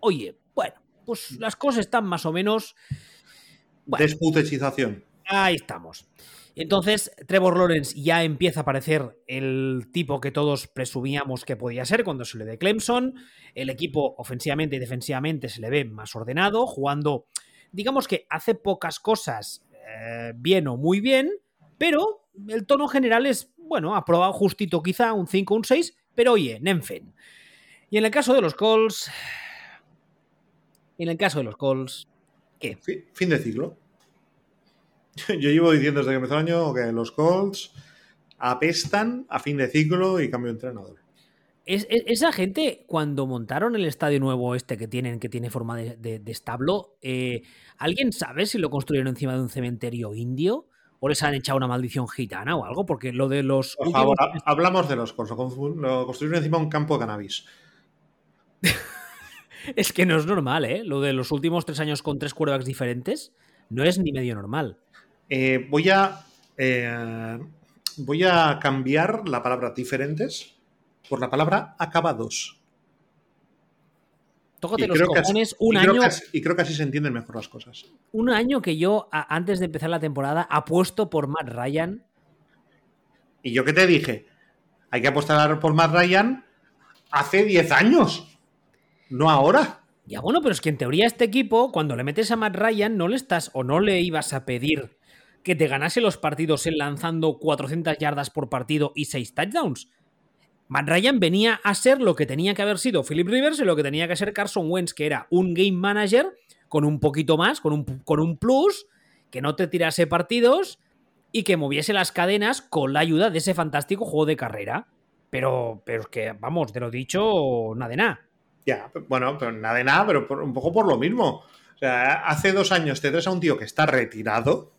oye, bueno, pues las cosas están más o menos. Bueno, Ahí estamos. Entonces, Trevor Lawrence ya empieza a parecer el tipo que todos presumíamos que podía ser cuando se le de Clemson. El equipo ofensivamente y defensivamente se le ve más ordenado, jugando, digamos que hace pocas cosas eh, bien o muy bien, pero el tono general es, bueno, aprobado justito quizá, un 5, un 6, pero oye, Nenfen. Y en el caso de los Colts... En el caso de los Colts... ¿Qué? Fin de ciclo. Yo llevo diciendo desde que empezó el año que los Colts apestan a fin de ciclo y cambio de entrenador. Esa gente, cuando montaron el estadio nuevo este que tienen, que tiene forma de, establo, eh, ¿alguien sabe si lo construyeron encima de un cementerio indio? ¿O les han echado una maldición gitana o algo? Porque lo de los. Por favor, hablamos de los. Lo construyeron encima de un campo de cannabis. es que no es normal, ¿eh? Lo de los últimos tres años con tres quarterbacks diferentes no es ni medio normal. Eh, voy a. Eh, voy a cambiar la palabra diferentes por la palabra acabados. Tócate los cojones un año. y creo que así se entienden mejor las cosas. Un año que yo, antes de empezar la temporada, apuesto por Matt Ryan. ¿Y yo qué te dije? Hay que apostar por Matt Ryan hace 10 años. No ahora. Ya bueno, pero es que en teoría este equipo, cuando le metes a Matt Ryan, no le estás o no le ibas a pedir que te ganase los partidos en lanzando 400 yardas por partido y 6 touchdowns. Matt Ryan venía a ser lo que tenía que haber sido Philip Rivers y lo que tenía que ser Carson Wentz, que era un game manager con un poquito más, con un, con un plus, que no te tirase partidos y que moviese las cadenas con la ayuda de ese fantástico juego de carrera. Pero, pero es que, vamos, te lo dicho, nada de nada. Ya, bueno, pero nada de nada, pero un poco por lo mismo. O sea, hace dos años te traes a un tío que está retirado,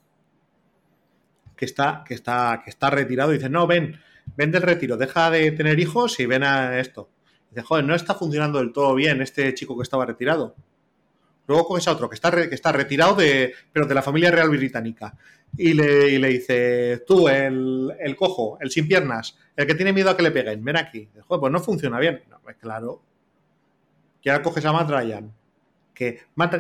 que está, que está, que está retirado y dice, no, ven, ven del retiro, deja de tener hijos y ven a esto. dice, joder, no está funcionando del todo bien este chico que estaba retirado. Luego coges a otro que está, que está retirado, de, pero de la familia real británica. Y le, le dice, tú, el, cojo, el sin piernas, el que tiene miedo a que le peguen, ven aquí. joder, pues no funciona bien. No, pues claro. Que ahora coges a Matt Ryan. Que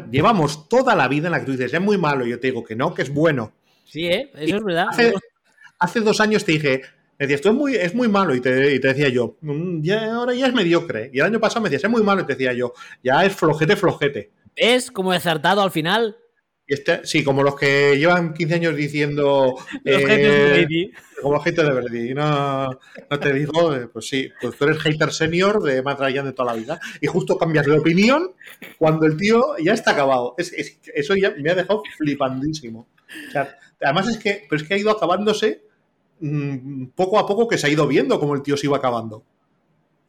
llevamos toda la vida en la que tú dices, es muy malo. Y yo te digo que no, que es bueno. Sí, ¿eh? eso es verdad. Hace, dos años te dije, me decías, esto es muy, es muy malo, y te, decía yo, mm, ya, ahora ya es mediocre. Y el año pasado me decías, es muy malo, y te decía yo, ya es flojete, flojete. ¿Ves cómo he acertado al final? Este, sí, como los que llevan 15 años diciendo. los eh, Como los haters de Brady. No, no te digo, eh, pues sí, pues tú eres hater senior de Matt Ryan de toda la vida. Y justo cambias de opinión cuando el tío ya está acabado. eso ya me ha dejado flipandísimo. O sea, Además es que, pero es que ha ido acabándose mm, poco a poco que se ha ido viendo como el tío se iba acabando.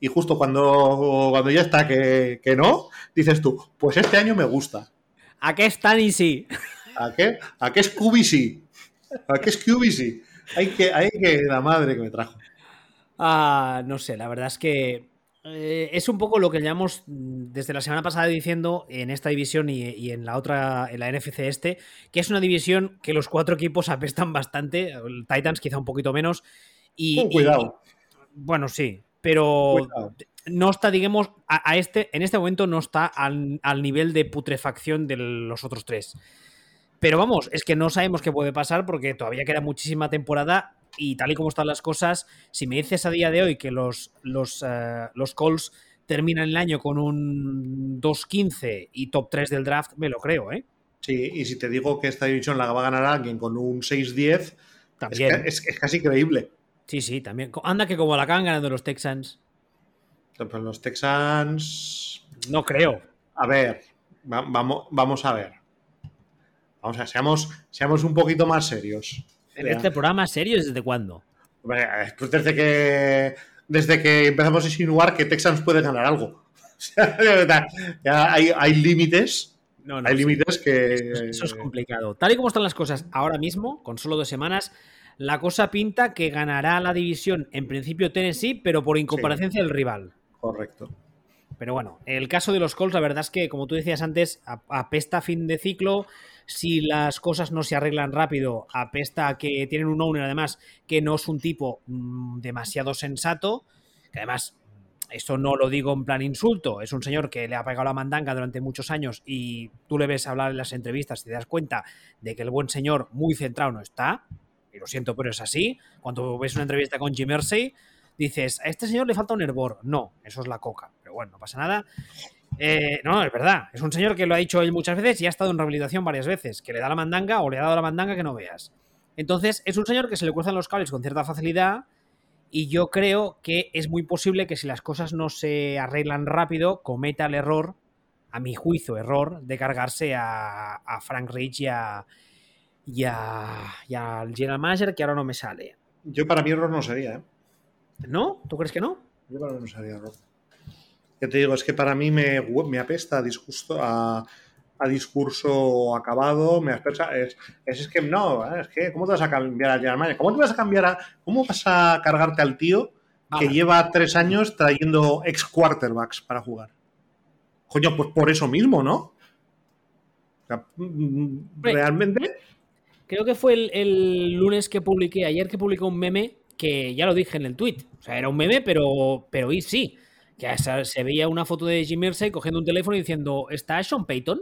Y justo cuando, cuando ya está que, no, dices tú, pues este año me gusta. ¿A qué es tan sí? ¿A qué? ¿A qué es sí? ¿A qué es sí? Hay que, hay que, la madre que me trajo. Ah, no sé, la verdad es que eh, es un poco lo que llevamos desde la semana pasada diciendo en esta división y, en la otra, en la NFC este, que es una división que los cuatro equipos apestan bastante, el Titans quizá un poquito menos. Y, cuidado. bueno, sí, pero no está, digamos, a, este, en este momento no está al, al nivel de putrefacción de los otros tres. Pero vamos, es que no sabemos qué puede pasar porque todavía queda muchísima temporada y tal y como están las cosas, si me dices a día de hoy que los, los, uh, los Colts terminan el año con un 2-15 y top 3 del draft, me lo creo, ¿eh? Sí, y si te digo que esta división la va a ganar alguien con un 6-10, también es, es, casi creíble. Sí, sí, también. Anda que como la acaban ganando los Texans. Los Texans. No creo. A ver, vamos, vamos a ver. Vamos a ver, seamos, seamos un poquito más serios. ¿En este programa serio desde cuándo? Pues desde que, desde que empezamos a insinuar que Texans puede ganar algo. ya hay, límites Hay límites que. Eso, es complicado. Tal y como están las cosas ahora mismo, con solo dos semanas, la cosa pinta que ganará la división en principio Tennessee, pero por incomparecencia del rival. Correcto. Pero bueno, el caso de los Colts, la verdad es que, como tú decías antes, apesta fin de ciclo. Si las cosas no se arreglan rápido, apesta que tienen un owner, además, que no es un tipo mm, demasiado sensato, que además esto no lo digo en plan insulto, es un señor que le ha pegado la mandanga durante muchos años y tú le ves hablar en las entrevistas y te das cuenta de que el buen señor muy centrado no está, y lo siento, pero es así. Cuando ves una entrevista con Jim Mersey, dices, a este señor le falta un hervor. No, eso es la coca. Pero bueno, no pasa nada. Eh, no, es verdad. Es un señor que lo ha dicho él muchas veces y ha estado en rehabilitación varias veces. Que le da la mandanga o le ha dado la mandanga que no veas. Entonces, es un señor que se le cruzan los cables con cierta facilidad. Y yo creo que es muy posible que si las cosas no se arreglan rápido, cometa el error, a mi juicio, error, de cargarse a, Frank Rich y a, y, al General Manager, que ahora no me sale. Yo para mí error no sería, ¿eh? ¿No? ¿Tú crees que no? Yo para mí no sería error. Ya te digo, es que para mí me, me apesta a disgusto, a, discurso acabado, me apesta, es, es, que no, ¿eh? es que ¿cómo te vas a cambiar a Germania? ¿Cómo te vas a cambiar a, cómo vas a cargarte al tío que lleva tres años trayendo ex quarterbacks para jugar? Coño, pues por eso mismo, ¿no? Realmente. Creo que fue el, el lunes que publiqué, ayer que publicó un meme que ya lo dije en el tweet. O sea, era un meme, pero, pero y sí que se veía una foto de Jim Irsay cogiendo un teléfono y diciendo, ¿está Sean Payton?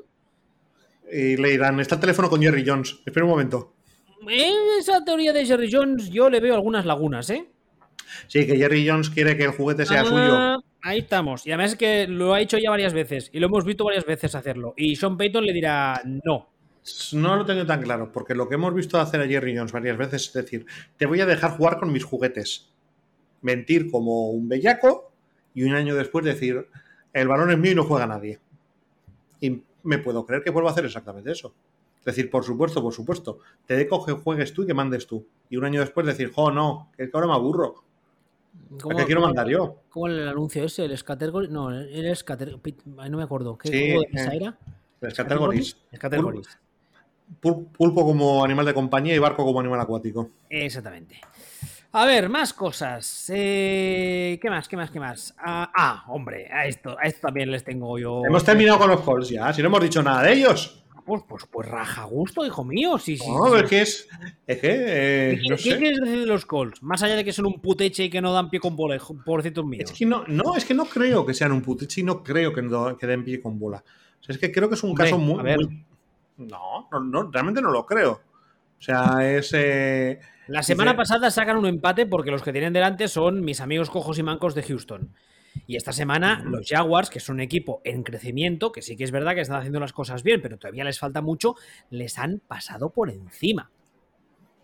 Y le dirán, está el teléfono con Jerry Jones. Espera un momento. En esa teoría de Jerry Jones yo le veo algunas lagunas, ¿eh? Sí, que Jerry Jones quiere que el juguete sea ah, suyo. Ahí estamos. Y además es que lo ha hecho ya varias veces. Y lo hemos visto varias veces hacerlo. Y Sean Payton le dirá no. No lo tengo tan claro, porque lo que hemos visto hacer a Jerry Jones varias veces es decir, te voy a dejar jugar con mis juguetes. Mentir como un bellaco y un año después decir, el balón es mío y no juega nadie. Y me puedo creer que vuelva a hacer exactamente eso. Decir, por supuesto, por supuesto, te dejo que juegues tú y que mandes tú. Y un año después decir, jo, no, que ahora me aburro. ¿Qué quiero mandar yo? ¿Cómo el anuncio ese? ¿El Scattergories? No, el Scatter... No me acuerdo. ¿Qué sí, de era? El Scattergories. Pulpo como animal de compañía y barco como animal acuático. Exactamente. A ver, más cosas. Eh, ¿Qué más? ¿Qué más? ¿Qué más? Ah, ah, hombre, a esto, a esto también les tengo yo. Hemos terminado con los calls ya, si no hemos dicho nada de ellos. Pues, pues, pues raja gusto, hijo mío. Sí, sí, no, es que es. Es que. Eh, ¿Qué, quieres decir de los calls? Más allá de que son un puteche y que no dan pie con bola, ciertos míos. Es que no, no, es que no creo que sean un puteche y no creo que, que den pie con bola. O sea, es que creo que es un caso muy, No, no, realmente no lo creo. O sea, es. Eh, la semana pasada sacan un empate porque los que tienen delante son mis amigos cojos y mancos de Houston. Y esta semana los Jaguars, que son un equipo en crecimiento, que sí que es verdad que están haciendo las cosas bien, pero todavía les falta mucho, les han pasado por encima.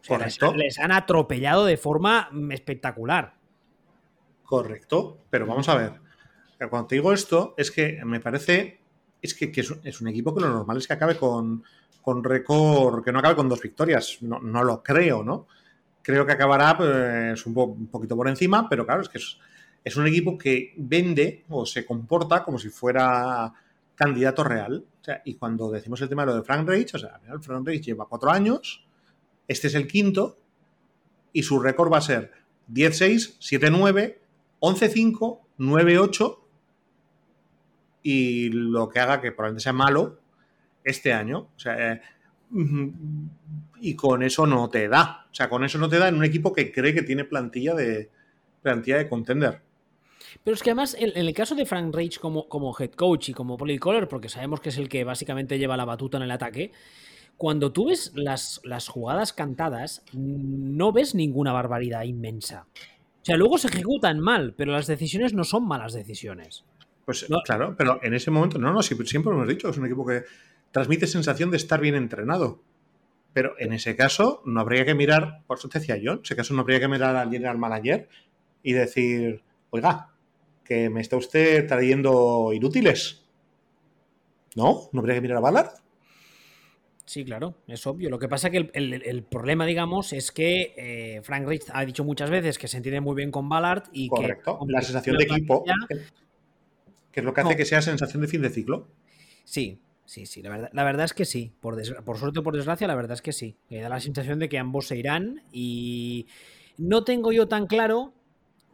Correcto. Les, han atropellado de forma espectacular. Correcto, pero vamos a ver. Cuando te digo esto, es que me parece. Es que, es, un equipo que lo normal es que acabe con, con récord, que no acabe con dos victorias. No, no lo creo, ¿no? Creo que acabará pues, un, poquito por encima, pero claro, es que es, un equipo que vende o se comporta como si fuera candidato real. y cuando decimos el tema de lo de Frank Reich, o sea, Frank Reich lleva cuatro años, este es el quinto, y su récord va a ser 10-6, 7-9, 11-5, 9-8, y lo que haga que probablemente sea malo este año. O sea, eh, y con eso no te da. O sea, con eso no te da en un equipo que cree que tiene plantilla de plantilla de contender. Pero es que además, en, el caso de Frank Reich como, como head coach y como polycolor, porque sabemos que es el que básicamente lleva la batuta en el ataque, cuando tú ves las, las jugadas cantadas, no ves ninguna barbaridad inmensa. O sea, luego se ejecutan mal, pero las decisiones no son malas decisiones. Pues claro, pero en ese momento, no, no, siempre, siempre lo hemos dicho, es un equipo que transmite sensación de estar bien entrenado. Pero en ese caso no habría que mirar, por eso te decía yo, en ese caso no habría que mirar al general manager y decir, oiga, que me está usted trayendo inútiles. ¿No? ¿No habría que mirar a Ballard? Sí, claro, es obvio. Lo que pasa es que el, problema, digamos, es que eh, Frank Rich ha dicho muchas veces que se entiende muy bien con Ballard y Correcto. La sensación de equipo, que es lo que hace que sea sensación de fin de ciclo. Sí, Sí, sí, la verdad, la verdad es que sí. Por, por suerte o por desgracia, la verdad es que sí. Me da la sensación de que ambos se irán y no tengo yo tan claro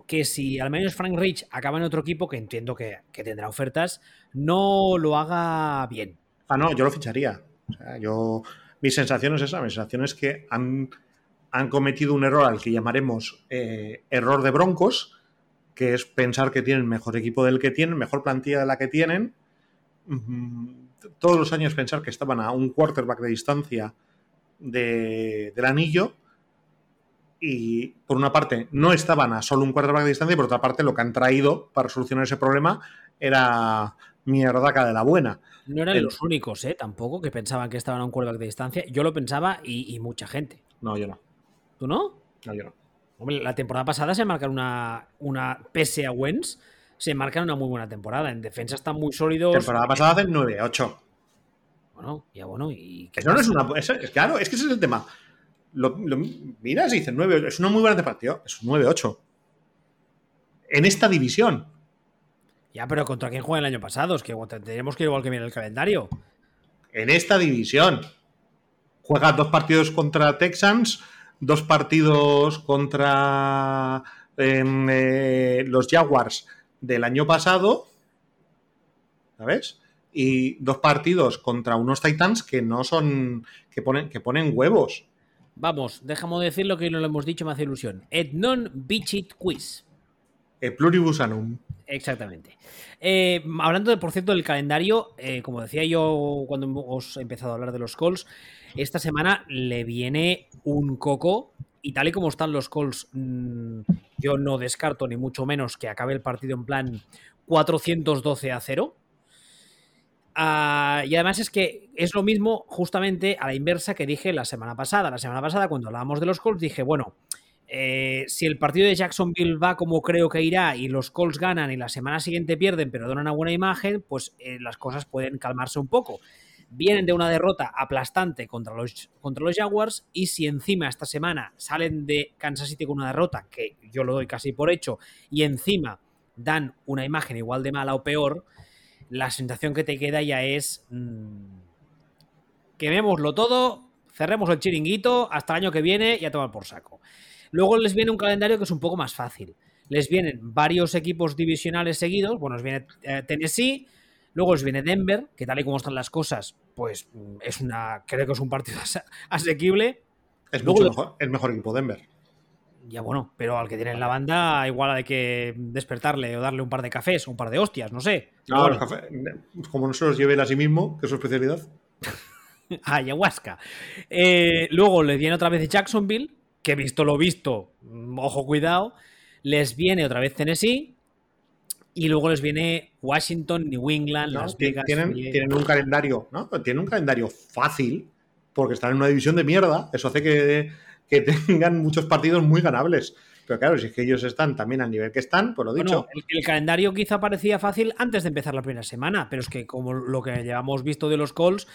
que si al menos Frank Rich acaba en otro equipo, que entiendo que, tendrá ofertas, no lo haga bien. Ah, no, yo lo ficharía. O sea, yo. Mi sensación es esa, mi sensación es que han, han cometido un error al que llamaremos eh, error de broncos, que es pensar que tienen mejor equipo del que tienen, mejor plantilla de la que tienen. Todos los años pensar que estaban a un quarterback de distancia del anillo y por una parte no estaban a solo un quarterback de distancia y por otra parte lo que han traído para solucionar ese problema era mierdaca de la buena. No eran los únicos, ¿eh? Tampoco que pensaban que estaban a un quarterback de distancia. Yo lo pensaba y, mucha gente. No, yo no. ¿Tú no? No, yo no. Hombre, la temporada pasada se marca una, una pese a Wens, se marca una muy buena temporada. En defensa están muy sólidos. La temporada pasada hacen 9-8. Bueno, ya bueno. Y eso no es una. claro, es que ese es el tema lo, miras y dices 9, es una muy buena temporada, es un 9-8. En esta división. Ya, pero ¿contra quién juega el año pasado? Es que tenemos que ir igual que viene el calendario. En esta división. Juega dos partidos contra Texans, dos partidos contra em, eh, los Jaguars del año pasado. ¿Sabes? Y dos partidos contra unos Titans que no son. que ponen, que ponen huevos. Vamos, dejamos de decirlo que no lo hemos dicho, me hace ilusión. Et non bicit quiz. E pluribus anum. Exactamente. Eh, hablando, de, por cierto, del calendario, eh, como decía yo cuando hemos empezado a hablar de los calls, esta semana le viene un coco y tal y como están los calls, mm, yo no descarto ni mucho menos que acabe el partido en plan 412 a 0. Ah, y además es que es lo mismo justamente a la inversa que dije la semana pasada. La semana pasada cuando hablábamos de los Colts dije, bueno, eh, si el partido de Jacksonville va como creo que irá y los Colts ganan y la semana siguiente pierden pero dan una buena imagen, pues eh, las cosas pueden calmarse un poco. Vienen de una derrota aplastante contra los, contra los Jaguars y si encima esta semana salen de Kansas City con una derrota, que yo lo doy casi por hecho, y encima dan una imagen igual de mala o peor, la sensación que te queda ya es mmm, quemémoslo todo, cerremos el chiringuito hasta el año que viene y a tomar por saco. Luego les viene un calendario que es un poco más fácil. Les vienen varios equipos divisionales seguidos. Bueno, les viene eh, Tennessee, luego les viene Denver, que tal y como están las cosas, pues mm, es una, creo que es un partido asequible. Es mucho mejor, el mejor equipo Denver. Ya bueno, pero al que tiene en la banda igual hay que despertarle o darle un par de cafés o un par de hostias, no sé. No, como no se los lleve él a sí mismo, que es su especialidad. Ayahuasca. Eh, luego le viene otra vez Jacksonville, que visto lo visto, mm, ojo cuidado. Les viene otra vez Tennessee. Y luego les viene Washington, New England, Las Vegas. Tienen, tienen, un calendario, ¿no? Tienen un calendario fácil, porque están en una división de mierda. Eso hace que que tengan muchos partidos muy ganables. Pero claro, si es que ellos están también al nivel que están, pues lo dicho. el, calendario quizá parecía fácil antes de empezar la primera semana, pero es que como lo que llevamos visto de los calls,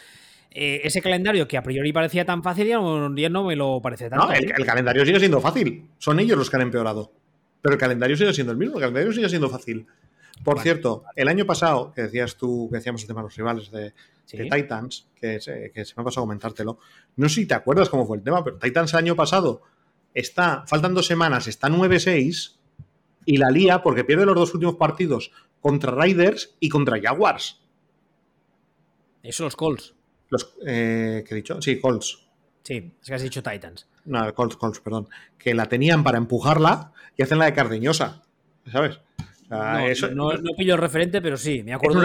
eh, ese calendario que a priori parecía tan fácil ya no, no me lo parece tanto. No, el, el, calendario sigue siendo fácil. Son ellos los que han empeorado. Pero el calendario sigue siendo el mismo, el calendario sigue siendo fácil. Por cierto, el año pasado, que decías tú, que decíamos el tema de los rivales de, Titans, que se, me ha pasado comentártelo, no sé si te acuerdas cómo fue el tema, pero Titans el año pasado está, faltan dos semanas, está 9-6 y la lía porque pierde los dos últimos partidos contra Riders y contra Jaguars. Eso los Colts. Los, eh, ¿Qué he dicho? Sí, Colts. Sí, es que has dicho Titans. No, Colts, Colts, perdón. Que la tenían para empujarla y hacen la de Cardeñosa, ¿sabes? No, pillo el referente, pero sí, me acuerdo.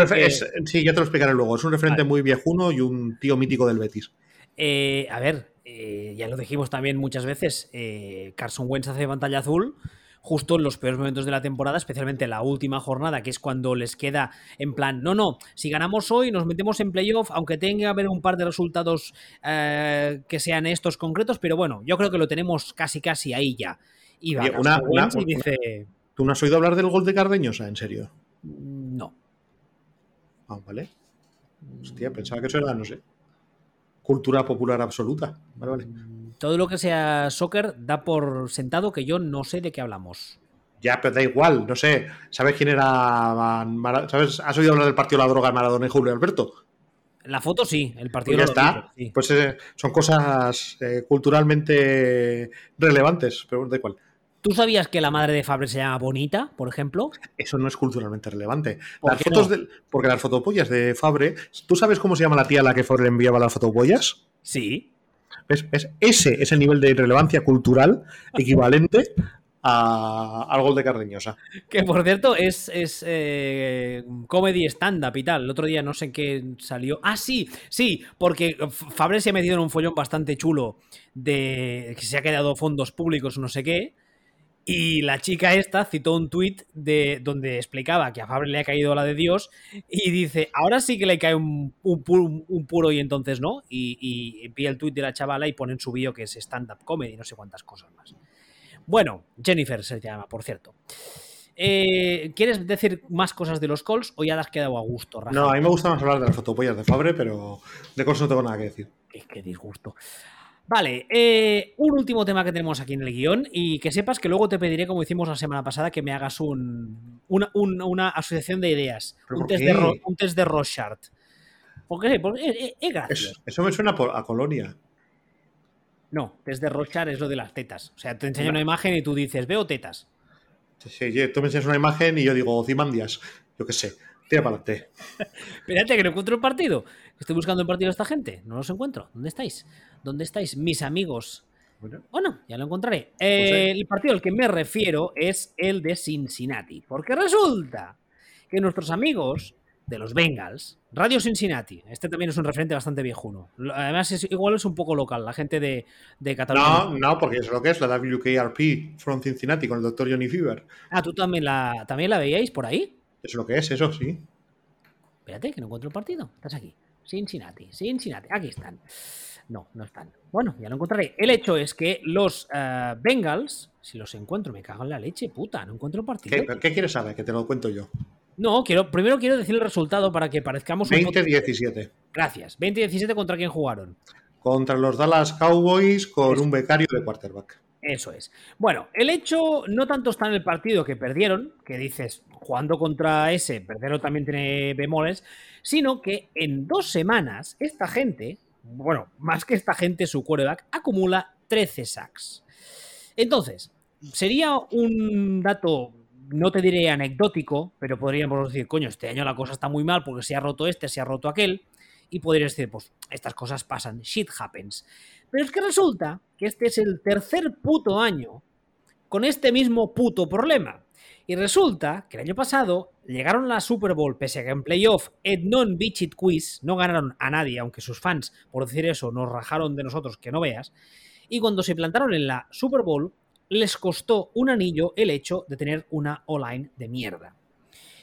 sí, ya te lo explicaré luego. Es un referente muy viejuno y un tío mítico del Betis. Eh, a ver, eh, ya lo dijimos también muchas veces. Eh, Carson Wentz hace pantalla azul justo en los peores momentos de la temporada, especialmente la última jornada, que es cuando les queda en plan, no, no, si ganamos hoy nos metemos en playoff, aunque tenga que haber un par de resultados que sean estos concretos, pero bueno, yo creo que lo tenemos casi casi ahí ya. Y va una, y dice... ¿Tú no has oído hablar del gol de Cardeñosa, en serio? No. Ah, vale. Hostia, pensaba que eso era, no sé, cultura popular absoluta. Vale, vale. Todo lo que sea soccer da por sentado que yo no sé de qué hablamos. Ya, pero da igual, no sé. ¿Sabes quién era? ¿Sabes? ¿Has oído hablar del partido de la droga Maradona y Julio Alberto? La foto sí, el partido Pues ya está. sí. Pues eh, son cosas eh, culturalmente relevantes, pero da igual. ¿Tú sabías que la madre de Fabre se llama Bonita, por ejemplo? Eso no es culturalmente relevante. ¿Por Las fotos no? del- porque las fotopollas de Fabre, ¿tú sabes cómo se llama la tía a la que Fabre enviaba las fotopollas? Sí. ¿Ves? Ese es el nivel de relevancia cultural equivalente a- al gol de Cardeñosa. Que por cierto es, es eh, comedy stand-up y tal. El otro día no sé qué salió. Ah, sí, sí, porque Fabre se ha metido en un follón bastante chulo de que se ha quedado fondos públicos no sé qué. Y la chica esta citó un tuit de, donde explicaba que a Fabre le ha caído la de Dios y dice, ahora sí que le cae un, un pu- un puro y entonces no. Y, y envía el tuit de la chavala y pone en su vídeo que es stand-up comedy, no sé cuántas cosas más. Bueno, Jennifer se llama, por cierto. Eh, ¿Quieres decir más cosas de los calls o ya te has quedado a gusto, Rafa? No, a mí me gusta más hablar de las fotopollas de Fabre, pero de cosas no tengo nada que decir. Qué, qué disgusto. Vale, eh, un último tema que tenemos aquí en el guion y que sepas que luego te pediré, como hicimos la semana pasada, que me hagas un, una, un- una asociación de ideas, ¿Pero un test, de Ro- un test de. Porque, porque es gracioso. Es- eso me suena a Colonia. No, test de Rorschach es lo de las tetas. O sea, te enseño una imagen y tú dices, veo tetas. Sí, sí, tú me enseñas una imagen y yo digo Cimandias. Yo qué sé. Tira para adelante. Espérate, que no encuentro el partido. Estoy buscando el partido de esta gente. No los encuentro. ¿Dónde estáis? ¿Dónde estáis, mis amigos? Bueno, ya lo encontraré. Eh, el partido al que me refiero es el de Cincinnati. Porque resulta que nuestros amigos de los Bengals, Radio Cincinnati, este también es un referente bastante viejuno. Además, es, igual es un poco local, la gente de, de Cataluña. No, no, porque es lo que es la WKRP from Cincinnati con el doctor Johnny Fever. Ah, ¿tú también la, también la veíais por ahí? Es lo que es, eso sí. Espérate, que no encuentro el partido. Estás aquí. Cincinnati, Cincinnati. Aquí están. No, no están. Bueno, ya lo encontraré. El hecho es que los eh, Bengals, si los encuentro, me cago en la leche, puta, no encuentro el partido. ¿Qué, qué quieres saber? Que te lo cuento yo. No, quiero, primero quiero decir el resultado para que parezcamos un poco- 20-17. Gracias. 20-17 contra quién jugaron. Contra los Dallas Cowboys con un becario de quarterback. Eso es. Bueno, el hecho no tanto está en el partido que perdieron, que dices, jugando contra ese, perderlo también tiene bemoles, sino que en dos semanas esta gente, bueno, más que esta gente, su quarterback, acumula 13 sacks. Entonces, sería un dato, no te diré anecdótico, pero podríamos decir, coño, este año la cosa está muy mal porque se ha roto este, se ha roto aquel, y podrías decir, pues estas cosas pasan, shit happens. Pero es que resulta que este es el tercer puto año con este mismo puto problema. Y resulta que el año pasado llegaron a la Super Bowl, pese a que en playoff Ed non Bichit Quiz no ganaron a nadie, aunque sus fans, por decir eso, nos rajaron de nosotros que no veas. Y cuando se plantaron en la Super Bowl, les costó un anillo el hecho de tener una online de mierda.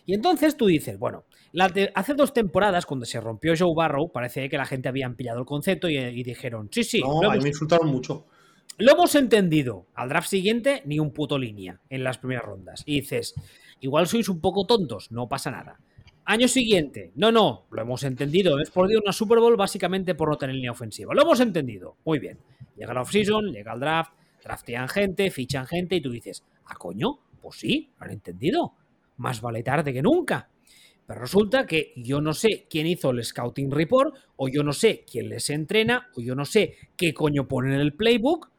Y entonces tú dices, bueno, la de- hace dos temporadas, cuando se rompió Joe Barrow, parece que la gente había pillado el concepto y, y dijeron, sí, sí, No, a mí me insultaron mucho. Lo hemos entendido. Al draft siguiente, ni un puto línea en las primeras rondas. Y dices, igual sois un poco tontos, no pasa nada. Año siguiente, no, no, lo hemos entendido. Hemos perdido una Super Bowl básicamente por no tener línea ofensiva. Lo hemos entendido. Muy bien. Llega la offseason, llega el draft, draftean gente, fichan gente y tú dices, ¿a coño? Pues sí, lo han entendido. Más vale tarde que nunca. Pero resulta que yo no sé quién hizo el scouting report, o yo no sé quién les entrena, o yo no sé qué coño ponen en el playbook,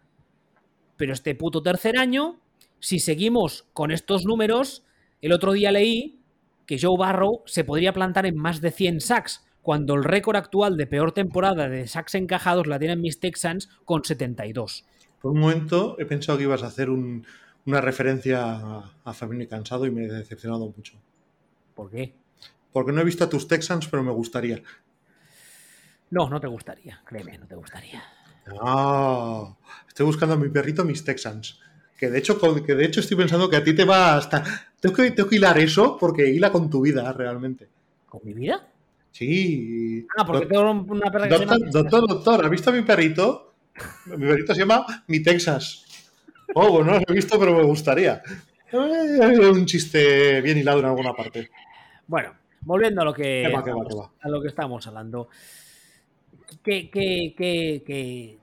pero este puto tercer año, si seguimos con estos números, el otro día leí que Joe Barrow se podría plantar en más de 100 sacks, cuando el récord actual de peor temporada de sacks encajados la tienen mis Texans con 72. Por un momento he pensado que ibas a hacer un- una referencia a, a Fabián y Cansado y me he decepcionado mucho. ¿Por qué? Porque no he visto a tus Texans, pero me gustaría. No, no te gustaría, créeme, no te gustaría. No, estoy buscando a mi perrito, mis Texans. Que de hecho, que de hecho estoy pensando que a ti te va hasta. Tengo que, tengo que hilar eso porque hila con tu vida realmente. ¿Con mi vida? Sí. Ah, porque tengo una perra que se Doctor, llama... doctor, doctor, ¿has visto a mi perrito? Mi perrito se llama Mi Texas. Oh, bueno, no lo he visto, pero me gustaría. Un chiste bien hilado en alguna parte. Bueno, volviendo a lo que, a lo que estamos hablando. Que, que, que, que-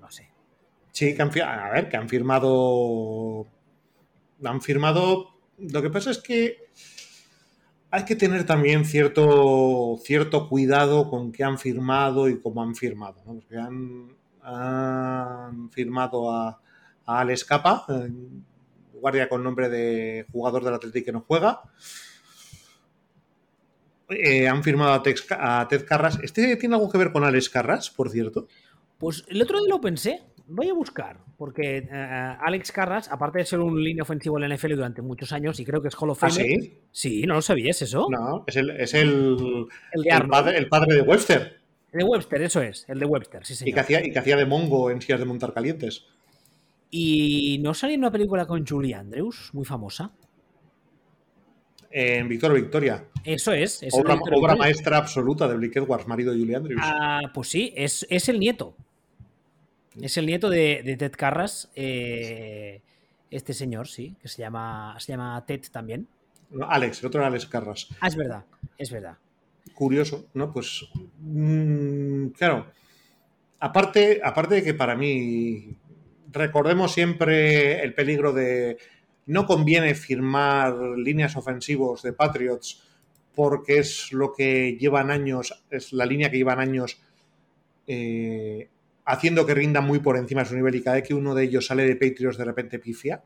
no sé. Sí, que han, a ver, que han firmado. Han firmado. Lo que pasa es que hay que tener también cierto, cierto cuidado con qué han firmado y cómo han firmado, ¿no? Porque han, han firmado a, a Alex Capa, guardia con nombre de jugador del Atlético que no juega. Eh, han firmado a, Tex- a Ted Carras. ¿Este tiene algo que ver con Alex Carras, por cierto? Pues el otro día lo pensé. Voy a buscar, porque eh, Alex Carras, aparte de ser un línea ofensivo en la NFL durante muchos años, y creo que es Hall of ¿Ah, Famer. sí? Sí, no lo sabías eso. No, es el, es el, el de el Arnold. padre, el padre de Webster. El de Webster, eso es, el de Webster, sí, Y señor. que, hacía, y que hacía de mongo en sillas de montar calientes. Y no salió en una película con Julie Andrews, muy famosa. En Victoria Victoria. Eso es. es Obra, maestra absoluta de Blake Edwards, marido de Julie Andrews. Ah, pues sí, es, es el nieto. Es el nieto de, de Ted Carras. eh, este señor, sí, que se llama, se llama Ted también. No, Alex, el otro era Alex Carras. Ah, es verdad, es verdad. Curioso, ¿no? Pues, mm, claro, aparte, aparte de que para mí, recordemos siempre el peligro de no conviene firmar líneas ofensivos de Patriots porque es lo que llevan años, es la línea que llevan años eh, haciendo que rinda muy por encima de su nivel y cada vez que uno de ellos sale de Patriots de repente pifia.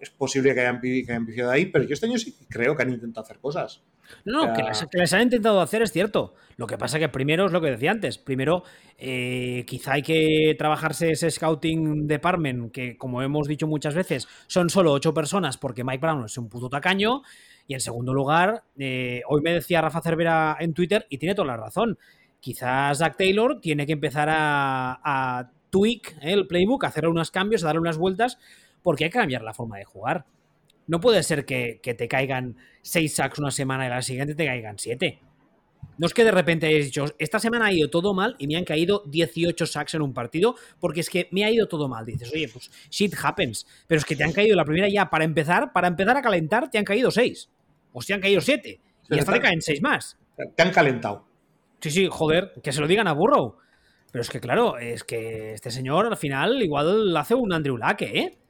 Es posible que hayan, que hayan pifiado ahí, pero yo este año sí creo que han intentado hacer cosas. No, no, que les han intentado hacer es cierto. Lo que pasa que primero es lo que decía antes. Primero, eh, quizá hay que trabajarse ese scouting department, que como hemos dicho muchas veces, son solo ocho personas porque Mike Brown es un puto tacaño. Y en segundo lugar, eh, hoy me decía Rafa Cervera en Twitter, y tiene toda la razón. Quizás Zach Taylor tiene que empezar a, a tweak eh, el playbook, a hacer unos cambios, a darle unas vueltas, porque hay que cambiar la forma de jugar. No puede ser que, que te caigan seis sacks una semana y la siguiente te caigan siete. No es que de repente hayas dicho, esta semana ha ido todo mal y me han caído 18 sacks en un partido, porque es que me ha ido todo mal. Dices, oye, pues shit happens. Pero es que te han caído la primera ya, para empezar, para empezar a calentar, te han caído seis. O te han caído siete. Y hasta te caen seis más. Te han calentado. Sí, sí, joder, que se lo digan a Burrow. Pero es que, claro, es que este señor al final igual hace un Andrew Luck, ¿eh?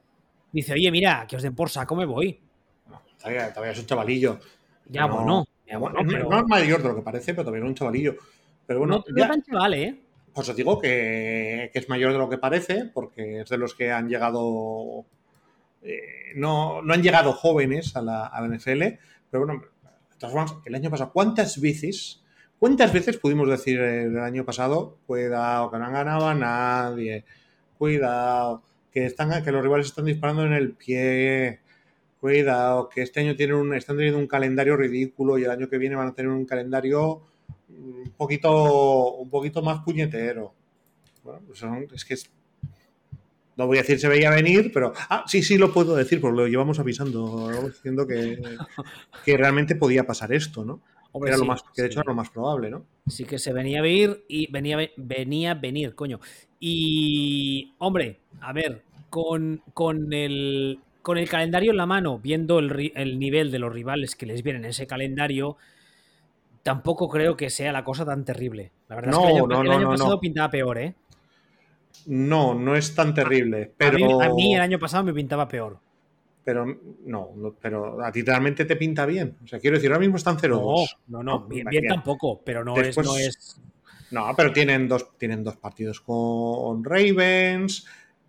Dice, oye, mira, que os den por saco, me voy. Todavía, todavía es un chavalillo. Ya, No, bueno. ya, bueno, no, pero no es mayor de lo que parece, pero todavía es un chavalillo. Pero bueno, no, no ya, tan chaval, ¿eh? pues os digo que, que es mayor de lo que parece, porque es de los que han llegado. eh, no, no han llegado jóvenes a la, a la NFL, pero bueno, de todas formas, el año pasado, ¿cuántas veces, cuántas veces pudimos decir el año pasado, cuidado, que no han ganado a nadie, cuidado, que, están, que los rivales están disparando en el pie, cuidado, que este año tienen un, están teniendo un calendario ridículo y el año que viene van a tener un calendario un poquito, un poquito más puñetero. Bueno, pues son- es que es- no voy a decir se veía venir, pero ah, sí, sí lo puedo decir, porque lo llevamos avisando, diciendo que, que realmente podía pasar esto, ¿no? Hombre, Era lo más, que de sí. hecho era lo más probable, ¿no? Sí que se venía a venir y venía, venía a venir, coño. Y, hombre, a ver, con, con, el, con el calendario en la mano, viendo el, el nivel de los rivales que les vienen en ese calendario, tampoco creo que sea la cosa tan terrible. La verdad No, es que el año, no, el no, año no, pasado pintaba peor, ¿eh? No, no es tan terrible, A pero, mí, a mí el año pasado me pintaba peor. pero no, pero a ti realmente te pinta bien. O sea, quiero decir, ahora mismo están 0-2. No, no, no, bien, bien. bien tampoco, pero no, Después- es, no es. No, pero tienen dos, tienen dos partidos con Ravens,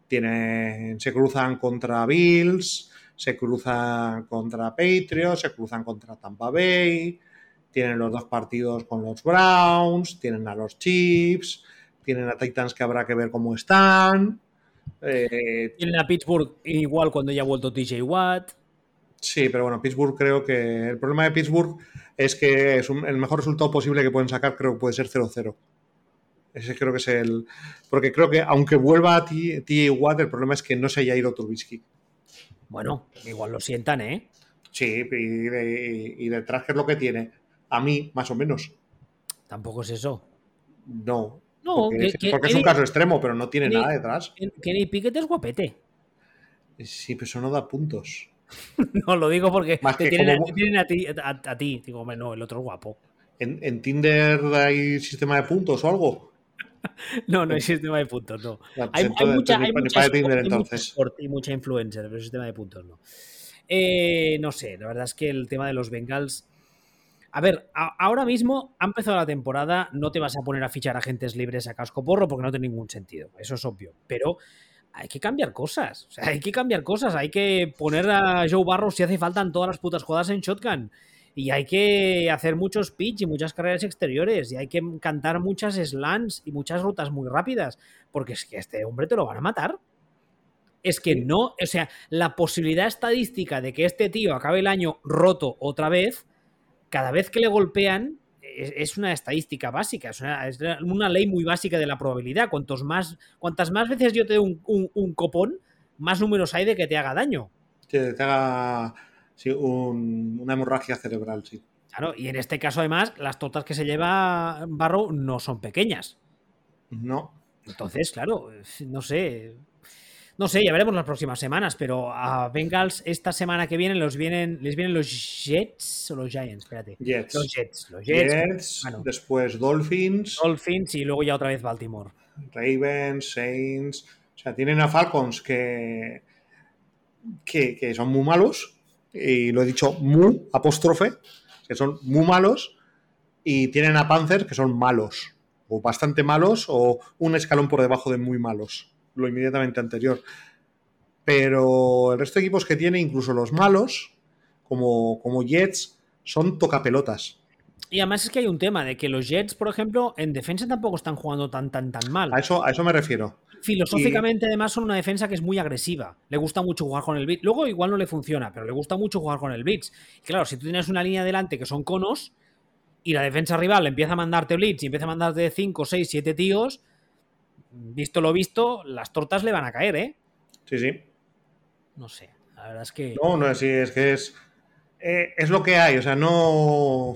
tienen, se cruzan contra Bills, se cruzan contra Patriots, se cruzan contra Tampa Bay, tienen los dos partidos con los Browns, tienen a los Chiefs, tienen a Titans que habrá que ver cómo están. Eh, Tienen a Pittsburgh igual cuando ya ha vuelto TJ Watt. sí, pero bueno, Pittsburgh creo que el problema de Pittsburgh es que es un- el mejor resultado posible que pueden sacar creo que puede ser 0-0. Ese creo que es el... Porque creo que aunque vuelva a T- TJ Watt, el problema es que no se haya ido Trubisky. Bueno, igual lo sientan, ¿eh? Sí, y, de- y detrás, ¿qué es lo que tiene? A mí, más o menos. Tampoco es eso. No. No, porque que- es, que- porque es un caso extremo, pero no tiene nada detrás. Kenny Pickett es guapete. Sí, pero eso no da puntos. No, lo digo porque Más te tienen, a, como- te tienen a ti. A, a ti. Digo, hombre, no, el otro es guapo. ¿En, en Tinder hay sistema de puntos o algo? No, no hay sistema de puntos, no. Pues Hay, mucha, hay Tinder, entonces. y mucha influencer, pero sistema de puntos no. Eh, no sé, la verdad es que el tema de los Bengals A ver, ahora mismo ha empezado la temporada, no te vas a poner a fichar agentes libres a casco porro porque no tiene ningún sentido, eso es obvio, pero hay que cambiar cosas, o sea, hay que cambiar cosas, hay que poner a Joe Barrow si hace falta en todas las putas jugadas en shotgun y hay que hacer muchos pitch y muchas carreras exteriores y hay que cantar muchas slants y muchas rutas muy rápidas porque es que este hombre te lo van a matar. Es que no, o sea, la posibilidad estadística de que este tío acabe el año roto otra vez cada vez que le golpean es, una estadística básica, es una, ley muy básica de la probabilidad. Cuantos más, cuantas más veces yo te doy un, copón, más números hay de que te haga daño. Que te haga una hemorragia cerebral, sí. Claro, y en este caso, además, las tortas que se lleva Barrow no son pequeñas. No. Entonces, claro, no sé. No sé, ya veremos las próximas semanas, pero a Bengals esta semana que viene los vienen, les vienen los Jets o los Giants, espérate. Jets. Los Jets. Los Jets. después Dolphins. Dolphins y luego ya otra vez Baltimore. Ravens, Saints. O sea, tienen a Falcons que, que, son muy malos. Y lo he dicho muy apóstrofe, que son muy malos. Y tienen a Panthers que son malos. O bastante malos, o un escalón por debajo de muy malos lo inmediatamente anterior. Pero el resto de equipos que tiene, incluso los malos, como, como Jets, son tocapelotas. Y además es que hay un tema de que los Jets, por ejemplo, en defensa tampoco están jugando tan tan tan mal. A eso, a eso me refiero. Filosóficamente, además, son una defensa que es muy agresiva. Le gusta mucho jugar con el blitz. Luego igual no le funciona, pero le gusta mucho jugar con el blitz. claro, si tú tienes una línea delante que son conos y la defensa rival empieza a mandarte blitz y empieza a mandarte 5, 6, 7 tíos, visto lo visto, las tortas le van a caer, ¿eh? Sí, sí. No sé, la verdad es que... No, no, sí, es que es... Eh, es lo que hay, o sea, no...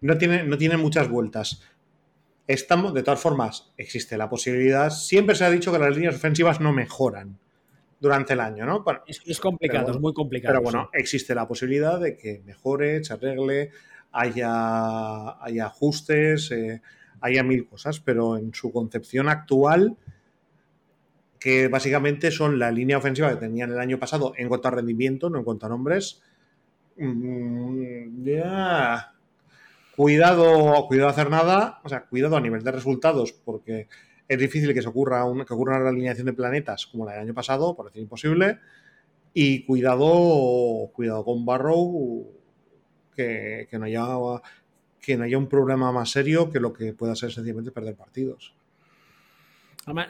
No tiene, no tiene muchas vueltas. Estamos, de todas formas, existe la posibilidad. Siempre se ha dicho que las líneas ofensivas no mejoran durante el año, ¿no? es, complicado, es muy complicado. Pero bueno, existe la posibilidad de que mejore, se arregle, haya, haya ajustes. Eh, haya mil cosas, pero en su concepción actual, que básicamente son la línea ofensiva que tenían el año pasado en cuanto a rendimiento, no en cuanto a nombres, mm, ya. Cuidado, cuidado a hacer nada, o sea, cuidado a nivel de resultados, porque es difícil que se ocurra una, que ocurra una alineación de planetas como la del año pasado, por decir imposible. Y cuidado, cuidado con Barrow, que, que no haya que no haya un problema más serio que lo que pueda ser sencillamente perder partidos.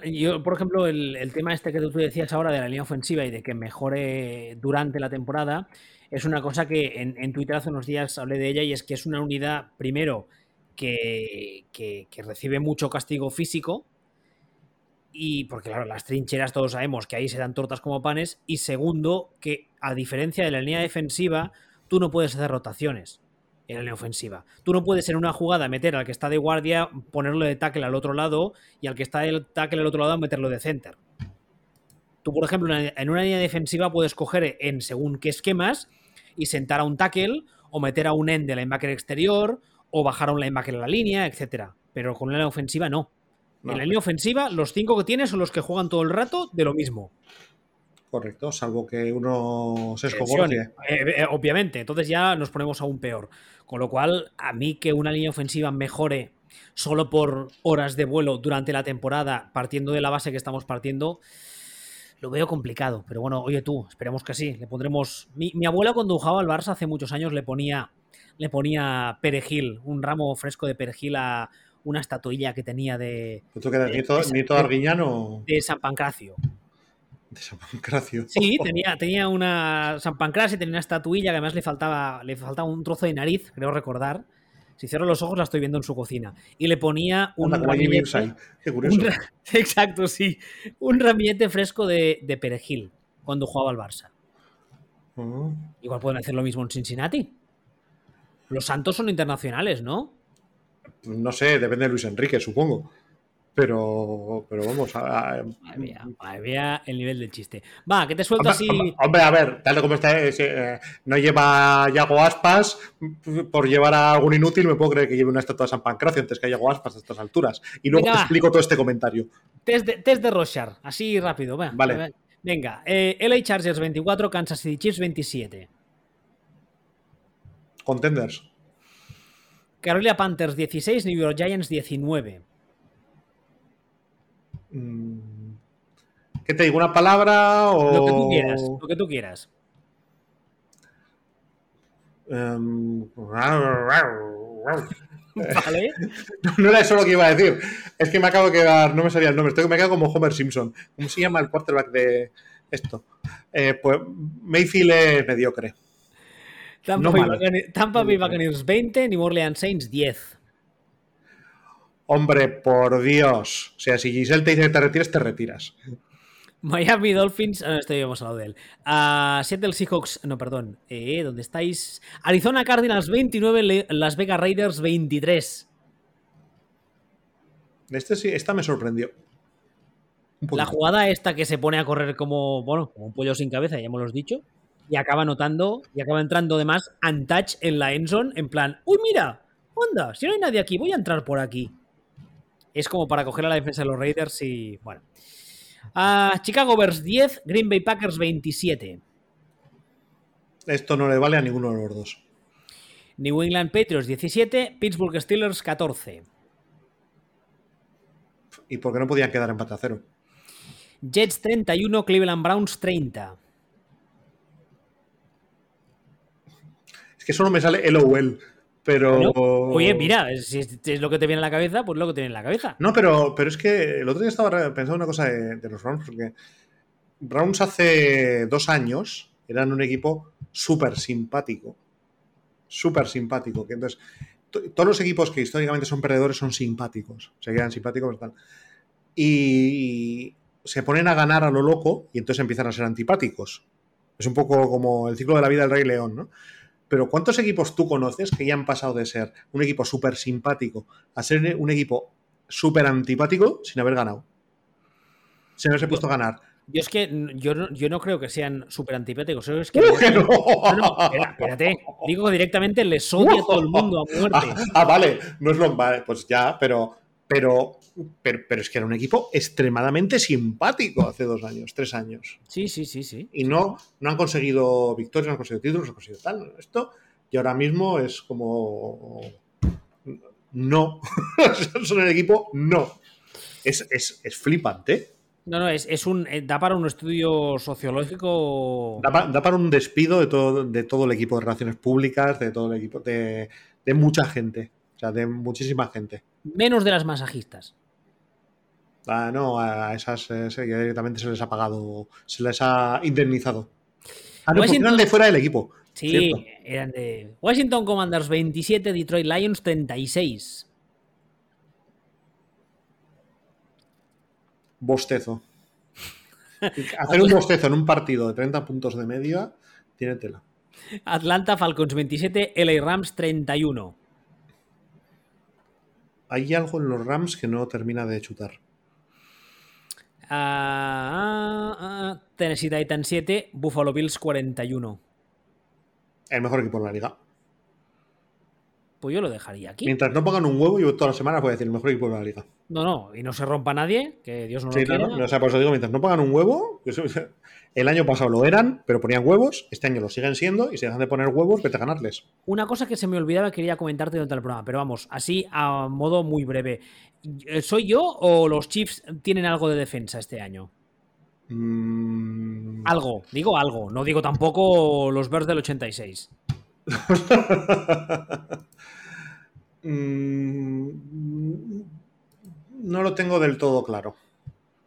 Yo, por ejemplo, el, tema este que tú decías ahora de la línea ofensiva y de que mejore durante la temporada, es una cosa que en, Twitter hace unos días hablé de ella y es que es una unidad, primero, que, que, recibe mucho castigo físico, y porque claro, las trincheras todos sabemos que ahí se dan tortas como panes, y segundo, que a diferencia de la línea defensiva, tú no puedes hacer rotaciones en la ofensiva. Tú no puedes en una jugada meter al que está de guardia, ponerlo de tackle al otro lado y al que está de tackle al otro lado meterlo de center. Tú, por ejemplo, en una línea defensiva puedes coger en según qué esquemas y sentar a un tackle o meter a un end de linebacker exterior o bajar a un linebacker en la línea, etcétera. Pero con una línea ofensiva no. En la línea ofensiva, los cinco que tienes son los que juegan todo el rato de lo mismo. Correcto, salvo que uno se escogocie. Eh, eh, obviamente, entonces ya nos ponemos aún peor. Con lo cual, a mí que una línea ofensiva mejore solo por horas de vuelo durante la temporada, partiendo de la base que estamos partiendo, lo veo complicado. Pero bueno, oye tú, esperemos que sí. Le pondremos. Mi, abuela cuando jugaba al Barça hace muchos años le ponía, le ponía perejil, un ramo fresco de perejil a una estatuilla que tenía de. ¿Tú qué ¿Nieto, Arguiñano? De San Pancracio. De San Pancracio. Sí, tenía, tenía una San Pancracio, tenía una estatuilla que además le faltaba, le faltaba un trozo de nariz, creo recordar. Si cierro los ojos la estoy viendo en su cocina. Y le ponía un ramillete. Qué curioso. exacto, sí. Un ramillete fresco de, perejil cuando jugaba al Barça. Ah. Igual pueden hacer lo mismo en Cincinnati. Los Santos son internacionales, ¿no? No sé, depende de Luis Enrique, supongo. Pero, pero vamos a. Madre mía, el nivel del chiste. Va, que te suelto así. Hombre, a ver, tal como está, eh, no lleva Yago Aspas, por llevar a algún inútil, me puedo creer que lleve una estatua de San Pancracio antes que a Yago Aspas a estas alturas. Y luego te explico todo este comentario. Test de, test de Rochard, así rápido, va. Vale. Venga, eh, LA Chargers 24, Kansas City Chiefs 27. Contenders. Carolina Panthers 16, New York Giants 19. Mm, ¿Qué te digo? ¿Una palabra o...? Lo que tú quieras, lo que tú quieras. Em, Vale. No era eso lo que iba a decir. Es que me acabo de quedar, no me salía el nombre, estoy, me quedo como Homer Simpson. ¿Cómo se llama el quarterback de esto? Eh, pues Mayfield es mediocre. Tampa, No Bay Buccaneers 20, New Orleans Saints 10. Hombre, por Dios. O sea, si Giselle te dice que te retires, te retiras. Miami Dolphins, no, esto ya hemos hablado de él. Ah, Seattle Seahawks, no, perdón. Eh, ¿Dónde estáis? Arizona Cardinals 29, Le- Las Vegas Raiders 23. Este sí, esta me sorprendió. La jugada esta que se pone a correr como, bueno, como un pollo sin cabeza, ya hemos lo dicho, y acaba notando, y acaba entrando además untouch en la endzone, en plan, uy, mira, onda, si no hay nadie aquí, voy a entrar por aquí. Es como para coger a la defensa de los Raiders y, bueno. Ah, Chicago Bears 10, Green Bay Packers 27. Esto no le vale a ninguno de los dos. New England Patriots 17, Pittsburgh Steelers 14. ¿Y por qué no podían quedar empate a cero? Jets 31, Cleveland Browns 30. Es que solo me sale LOL. Pero. Oye, mira, si es, lo que te viene a la cabeza, pues lo que te viene en la cabeza. No, pero, pero es que el otro día estaba pensando una cosa de, de los Browns, porque Browns hace dos años eran un equipo súper simpático. Súper simpático. Que entonces, to- todos los equipos que históricamente son perdedores son simpáticos. Se quedan simpáticos y tal. Y se ponen a ganar a lo loco y entonces empiezan a ser antipáticos. Es un poco como el ciclo de la vida del Rey León, ¿no? Pero ¿cuántos equipos tú conoces que ya han pasado de ser un equipo súper simpático a ser un equipo súper antipático sin haber ganado? Sin haberse puesto a ganar. Yo es que yo no, yo no creo que sean súper antipáticos. Es que ¡Uh, que no! No, espérate. Digo directamente les odia a todo el mundo a muerte. Ah, ah, vale, no es lo vale, pues ya, pero, pero, pero, pero es que era un equipo extremadamente simpático hace dos años, tres años. Sí, sí, sí, sí. Y no, no han conseguido victorias, no han conseguido títulos, no han conseguido tal. Esto, y ahora mismo es como. No. Son el equipo, no. Es, es, es flipante. No, no, es, es un. eh, Da para un estudio sociológico. Da, pa- da para un despido de todo, de todo el equipo de relaciones públicas, de todo el equipo, de, de mucha gente. O sea, de muchísima gente. Menos de las masajistas. Ah, no, a esas eh, directamente se les ha pagado, se les ha indemnizado. Ah, no, Washington- eran de fuera del equipo. Sí, Cierto. eran de. Washington Commanders 27, Detroit Lions 36. Bostezo. Hacer un bostezo en un partido de 30 puntos de media tiene tela. Atlanta Falcons 27, LA Rams 31. Hay algo en los Rams que no termina de chutar. Ah, ah, ah, Tennessee Titans 7, Buffalo Bills 41. El mejor equipo de la liga. Pues yo lo dejaría aquí. Mientras no pongan un huevo, yo todas las semanas voy a decir el mejor equipo de la liga. No, no, y no se rompa nadie, que Dios no Sí, lo no, quiera. no, o sea, por eso digo, mientras no pongan un huevo, el año pasado lo eran, pero ponían huevos, este año lo siguen siendo, y si dejan de poner huevos, vete a ganarles. Una cosa que se me olvidaba que quería comentarte durante el programa, pero vamos, así a modo muy breve. ¿Soy yo o los Chiefs tienen algo de defensa este año? Mm, Algo, digo algo, no digo tampoco los Bears del 86. Mm, no lo tengo del todo claro.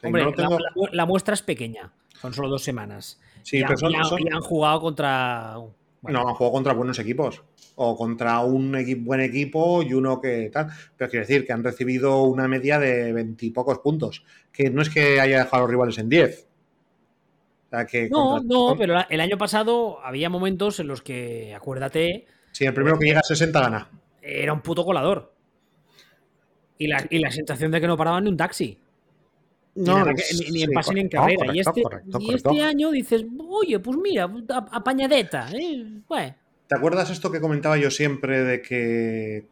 Hombre, No la, tengo- la- la muestra es pequeña, son solo dos semanas. Sí, y, han, pero son- y han- son- y han jugado contra... bueno, No, han jugado contra buenos equipos. O contra un buen equipo y uno que tal. Pero quiero decir que han recibido una media de veintipocos puntos. Que no es que haya dejado a los rivales en 10. O sea, que No, contra- no, pero la- el año pasado había momentos en los que, acuérdate, Si el primero que llega a 60 gana. Era un puto colador. Y la, y la sensación de que no paraban ni un taxi. Ni, es- ni- ni en sí, pase ni en correcto, carrera. y este, correcto, y este año dices, oye, pues mira, apañadeta. ¿eh? Bueno, ¿Te acuerdas esto que comentaba yo siempre de que,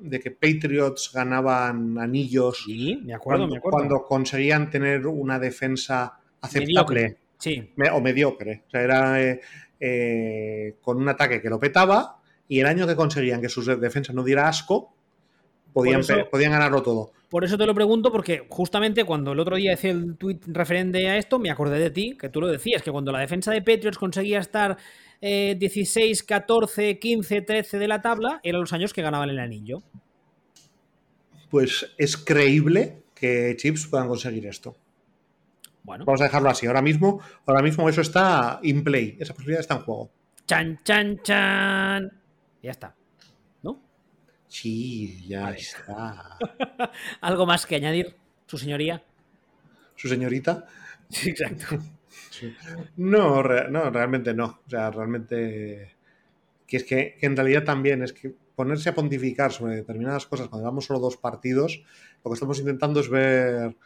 de que Patriots ganaban anillos sí, me acuerdo, cuando, me acuerdo. cuando conseguían tener una defensa aceptable Mediocre. Sí, me- o mediocre? O sea, era eh, eh, con un ataque que lo petaba y el año que conseguían que sus defensas no diera asco, podían, podían ganarlo todo. Por eso te lo pregunto, porque justamente cuando el otro día hice el tweet referente a esto, me acordé de ti, que tú lo decías, que cuando la defensa de Patriots conseguía estar 16, 14, 15, 13 de la tabla, eran los años que ganaban el anillo. Pues es creíble que Chips puedan conseguir esto. Bueno. Vamos a dejarlo así. Ahora mismo, ahora mismo eso está in play. Esa posibilidad está en juego. Chan, chan, chan. Ya está. Sí, ya está. ¿Algo más que añadir, su señoría? ¿Su señorita? Sí, exacto. No, no, realmente no. O sea, realmente. Que es que, en realidad también es que ponerse a pontificar sobre determinadas cosas cuando llevamos solo dos partidos, lo que estamos intentando es ver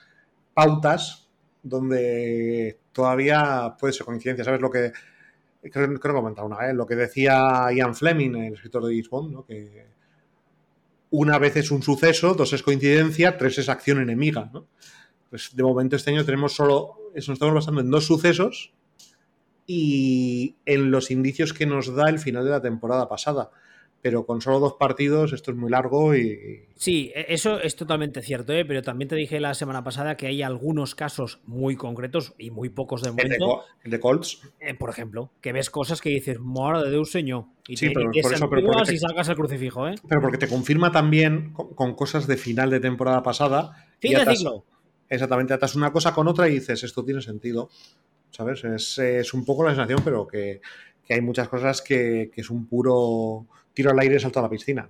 pautas donde todavía puede ser coincidencia. ¿Sabes lo que.? Creo, que he comentado una vez, lo que decía Ian Fleming, el escritor de Eastbound, ¿no? que una vez es un suceso, dos es coincidencia, tres es acción enemiga. ¿no? Pues de momento este año tenemos solo, nos estamos basando en dos sucesos y en los indicios que nos da el final de la temporada pasada pero con solo dos partidos esto es muy largo y... Sí, e, eso es totalmente cierto, ¿eh? pero también te dije la semana pasada que hay algunos casos muy concretos y muy pocos de momento. El de, Colts. Eh, por ejemplo, que ves cosas que dices, madre de Dios, señor. Y sí, pero por eso, pero te, salgas el crucifijo, ¿eh? Pero porque te confirma también con, cosas de final de temporada pasada. Fin de ciclo. Exactamente, atas una cosa con otra y dices, esto tiene sentido. ¿Sabes? Es, es un poco la sensación, pero que, que hay muchas cosas que, que es un puro tiro al aire y salto a la piscina.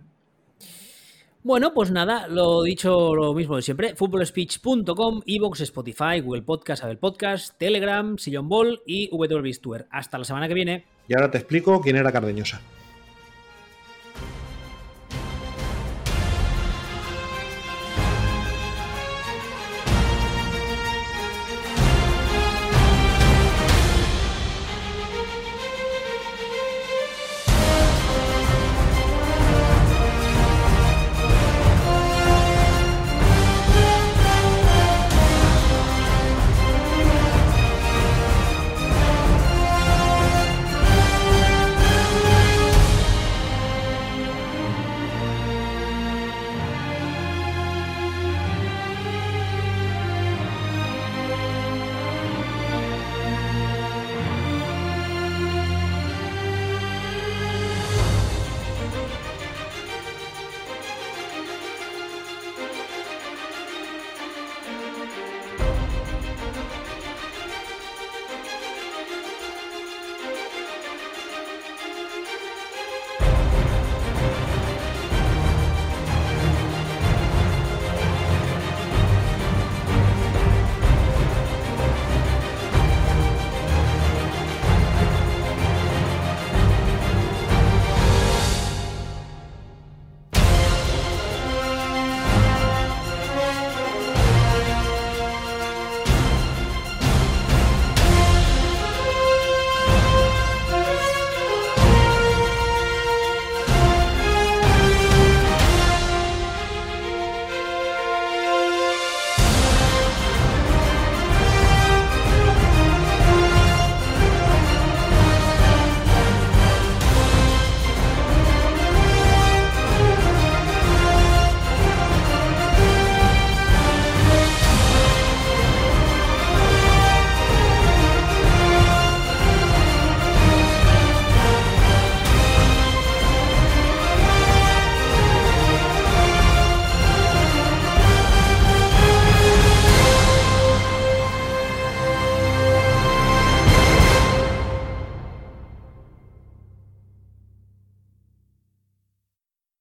Bueno, pues nada, lo dicho lo mismo de siempre, footballspeech.com, Evox, Spotify, Google Podcast, Apple Podcast, Telegram, Sillon Ball y WBStour. Hasta la semana que viene. Y ahora te explico quién era Cardeñosa.